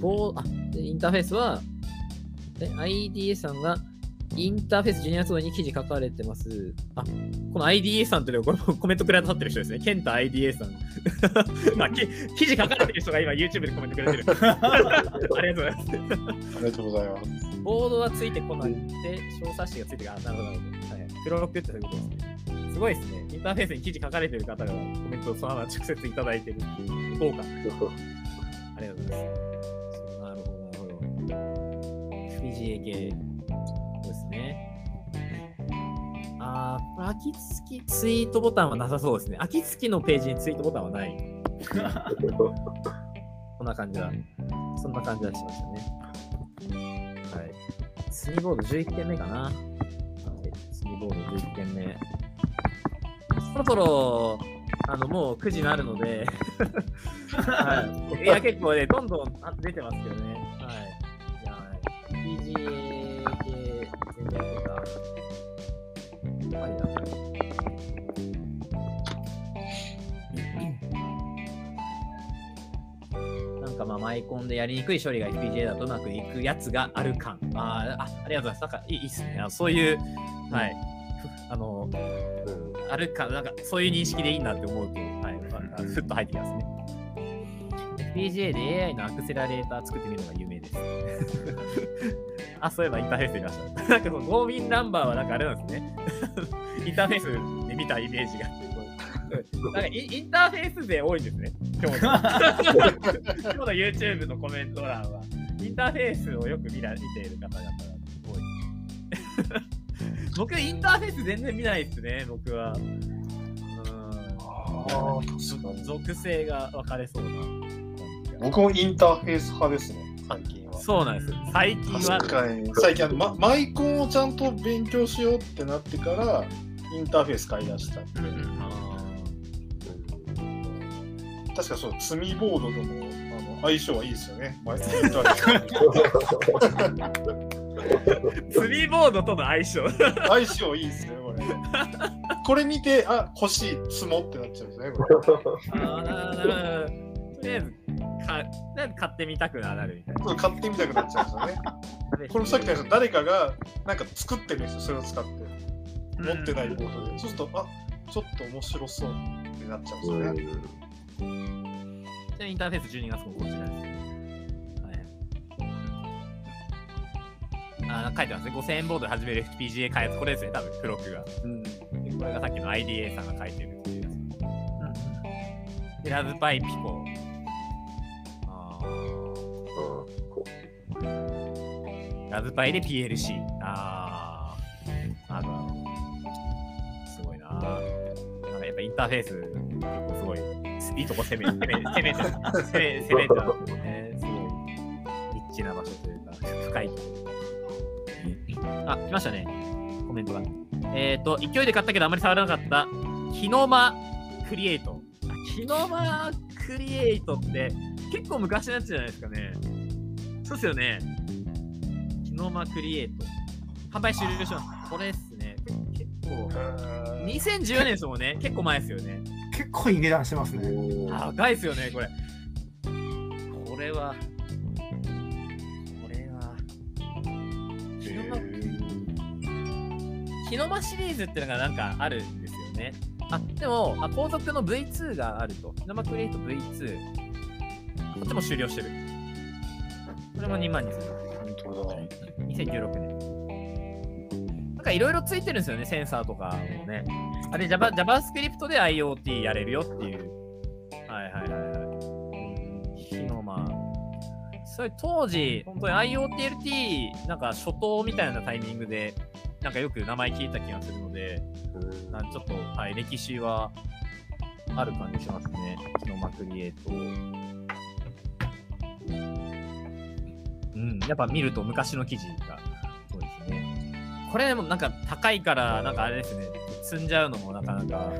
ボーあでインターフェースは、え IDA さん。がインターフェース12月号に記事書かれてます。あ、この IDA さんというのはこれコメントくれたってる人ですね。ケンタ IDA さん。あき記事書かれてる人が今 YouTube でコメントくれてる。ありがとうございます。ありがとうございます。ボードはついてこなくて、小冊子がついてくる。あ、なるほど、なるほど。はい。プロロックってそういうことですね。すごいですね。インターフェースに記事書かれてる方がコメントをそのまま直接いただいてる。豪華。ありがとうございます。なるほど、なるほど。FPGA 系。ね。あー、秋月ツイートボタンはなさそうですね。秋月のページにツイートボタンはない。こんな感じだ。そんな感じはしましたね。はい。スニーボード11件目かな。はい。スニーボード11件目。そろそろ、あの、もう9時になるので、はい。いや、結構ね、どんどんあ出てますけどね。はい。じゃあ、PGA 系全然とか、ありだな。なんかまあ、マイコンでやりにくい処理が FPGA だとうまくいくやつがある感。あーあ、ありがとうございます。なんかいいいいっすね。あそういう、はい。ふあの、あるか、なんかそういう認識でいいなって思うと、はい、あふっと入ってきますね。FPGA で AI のアクセラレーター作ってみるのが有名です。あ、そういえばインターフェースで見ました。なんかそのゴービンナンバーはなんかあれなんですね。インターフェースで見たイメージがあってこう。なんかイインターフェースで多いんですね。今日の今日の YouTube のコメント欄は、インターフェースをよく見ら見ている方々が多い。僕、インターフェース全然見ないですね、僕は。うん。属性が分かれそうな。僕もインターフェース派ですね、最近は。そうなんです。よ。最近は。確、かに。最近あの、ま、マイコンをちゃんと勉強しようってなってからインターフェース買い出したんで、確かそう積みボードともあの相性はいいですよね。マイインターフェーツリーボードとの相性。ス相性いいですねこれ。これ見てあ欲しい積もってなっちゃうんですねこれ。あーなるほどなるほどとりあえずか、買ってみたくなるみたいな。そう買ってみたくなっちゃうんですよね これさっき言ったように誰かがなんか作ってるんですよそれを使って持ってないボードで、そうするとあちょっと面白そうってなっちゃうんですよね、ちなみにインターフェース12月号こちらです。はい。あー書いてますね。5000円ボードで始める FPGA 開発。これですね、多分、付録が。うんでこれがさっきの IDA さんが書いてるっていうやつ。で、ラズパイピコ。ラズパイで PLC。あー。あの、すごいななんかやっぱインターフェース、結構すごい、いいとこ攻め、攻め、攻め、攻め、攻めてますね。すごい、リッチな場所というか、深い。あ、来ましたね。コメントが。えっ、ー、と、勢いで買ったけどあまり触らなかった、キノマクリエイト。キノマクリエイトって結構昔のやつじゃないですかね。そうっすよね。キノマクリエイト。販売終了します。これっすね。け結構、2014年ですもんね。結構前ですよね。結構いい値段してますね。高いですよね、これ。これは、これは、キノマキノマシリーズってのがなんかあるんですよね。あ、でも、あ後続の V2 があると。キノマクリエイト V2。こっちも終了してる。これも2万2000本当だ2016年。なんかいろいろついてるんですよね、センサーとかもね。あれ、Java、JavaScript で IoT やれるよっていう。はいはいはいはい。日のまあ。それ当時、本当に IoTLT、なんか初頭みたいなタイミングで、なんかよく名前聞いた気がするので、なんちょっと、はい、歴史はある感じしますね。キノマクリエイト。うん、やっぱ見ると昔の記事が、そうですね。これでもなんか高いから、なんかあれですね、積んじゃうのもなかなか、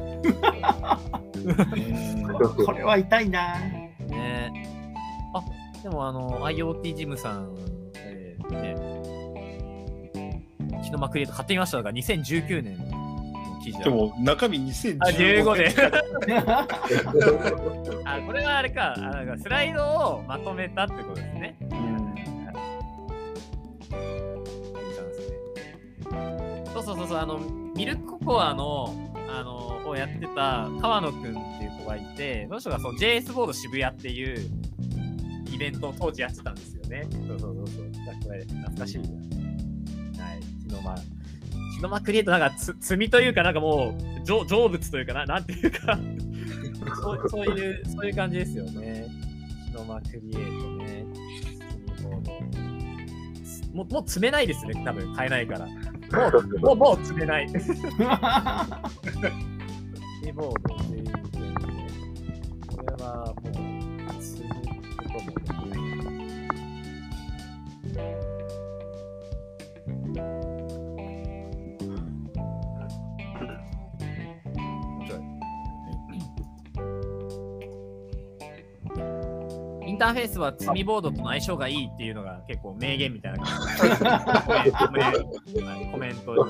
これは痛いな。ね。あ、でもあの、IoT ジムさん、えー、ね、キノマクリエイト買ってみましたが、2019年の記事だでも中身2015あ、15で。年 あ、これはあれか、あなんかスライドをまとめたってことですね。そうそうそうそう、あの、ミルクココアの、あの、をやってた川野くんっていう子がいて、その人がその JS ボード渋谷っていうイベントを当時やってたんですよね。そうそうそうそう。懐かしい。はい。キノマ、キノマクリエイトなんかつ積みというか、なんかもう、成成仏というかな、なんていうか そう、そういう、そういう感じですよね。キノマクリエイトね。もう、もう積めないですね、多分、買えないから。もう、もう、もう積めない。キーボードンターフェースは積みボードとの相性がいいっていうのが結構名言みたいな感じ。で。コメントにね、コメントイ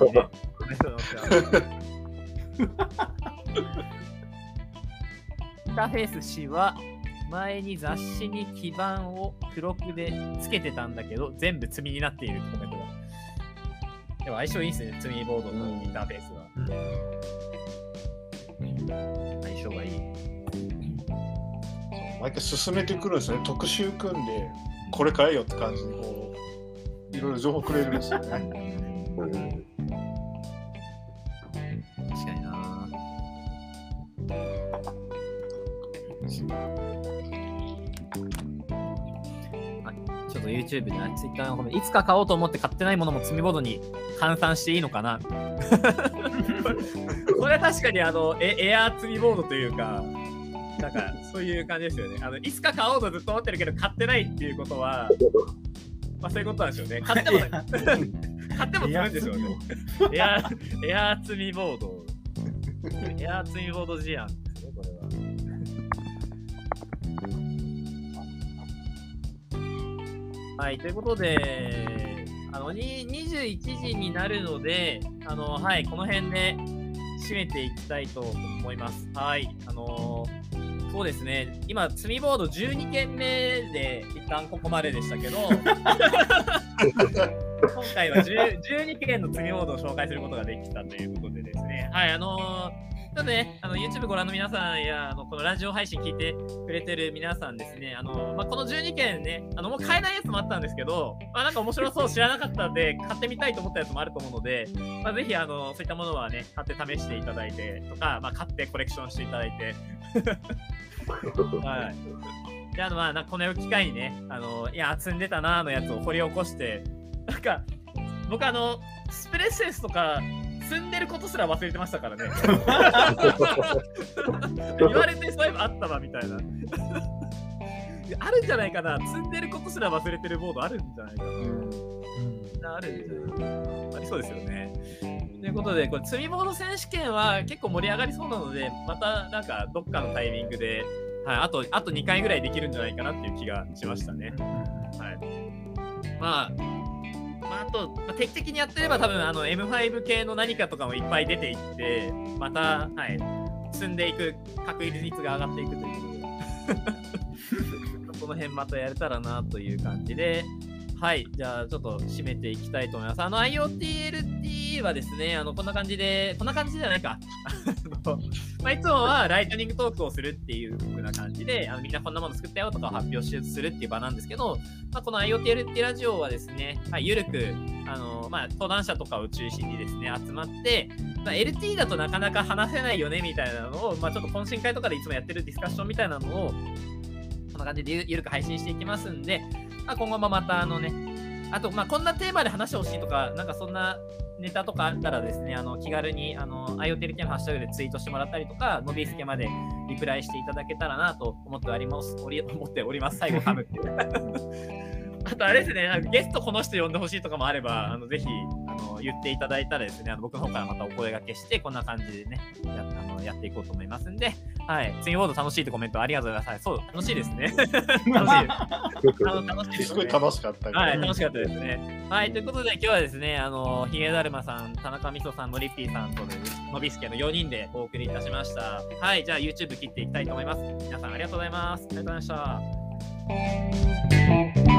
ンターフェース氏は前に雑誌に基板を付録で。つけてたんだけど全部積みになっているってコメントが。で。も相性いいで。すね、積みボードとインターフェースは。相性がいい。毎回進めてくるんですよね。特集組んでこれ買えよって感じにこういろいろ情報くれるんですよね。確かにな。あちょっとと YouTube で、Twitter のコメント、いつか買おうと思って買ってないものも積みボードに換算していいのかな。これは確かにあのエエアー積みボードというか、なんかそういう感じですよね。あのいつか買おうとずっと思ってるけど買ってないっていうことは、まあそういうことなんでしょうね。買っても、買っても積むんでしょうね。エアー、エアー積みボード。エアー積みボード事案ですね、これは。はい、ということで、あのに21時になるので、あのはい、この辺で締めていきたいと思います。はい、あのそうですね、今、積みボード12件目で一旦ここまででしたけど、今回は10 12件の積みボードを紹介することができたということでですね、はい、あのちょっとね、あの YouTube ご覧の皆さんやあのこのラジオ配信聞いてくれてる皆さんですね、あのまあ、この12件ね、あのもう買えないやつもあったんですけど、まあ、なんか面白そう知らなかったんで、買ってみたいと思ったやつもあると思うので、まあ、ぜひあのそういったものはね、買って試していただいてとか、まあ、買ってコレクションしていただいて。はい。で、あの、まあ、なこの機会にね、あの、いや、積んでたなーのやつを掘り起こして、なんか、僕あの、スプレッセンスとか、積んでることすら忘れてましたからね。言われてそういえばあったわ、みたいな。あるんじゃないかな。積んでることすら忘れてるボードあるんじゃないかな。あるんじゃないありそうですよね。ということで、これ、積みボード選手権は結構盛り上がりそうなので、またなんかどっかのタイミングで、はい、あとあと2回ぐらいできるんじゃないかなっていう気がしましたね。はい。まあ、まあ、あと、まあ、定期的にやってれば多分あの M5 系の何かとかもいっぱい出ていって、また、はい、積んでいく確率が上がっていくという。この辺またやれたらなという感じで、はい、じゃあちょっと締めていきたいと思います。あの IoTLT はですね、あのこんな感じで、こんな感じじゃないか。まあ、いつもはライトニングトークをするっていう風な感じで、あのみんなこんなもの作ったよとかを発表するっていう場なんですけど、まあ、この IoTLT ラジオはですね、はい、ゆるく、あのまあ、登壇者とかを中心にですね、集まって、まあ、LT だとなかなか話せないよねみたいなのを、まあ、ちょっと懇親会とかでいつもやってるディスカッションみたいなのを、こんな感じでゆるく配信していきますんで、まあ、今後もまたあのね、あと、まあ、こんなテーマで話してほしいとか、なんかそんなネタとかあったらですね、あの気軽にあの IoTLT のハッシュタグでツイートしてもらったりとか、のびすけまでリプライしていただけたらなと思っております。おり思っております。最後噛むって。あとあれですね、ゲストこの人呼んでほしいとかもあれば、あのぜひあの言っていただいたらですね、あの僕の方からまたお声掛けして、こんな感じでね、やあのやっていこうと思いますんで、はい、ツインボード楽しいってコメントありがとうございます。そう、楽しいですね。楽しいです。あの楽しいです、ね。すごい楽しかったからはい、楽しかったですね。はい、ということで今日はですね、あの、ひげだるまさん、田中みそさん、のりっぴーさんとで、のびすけの4人でお送りいたしました。はい、じゃあ YouTube 切っていきたいと思います。皆さんありがとうございます。ありがとうございました。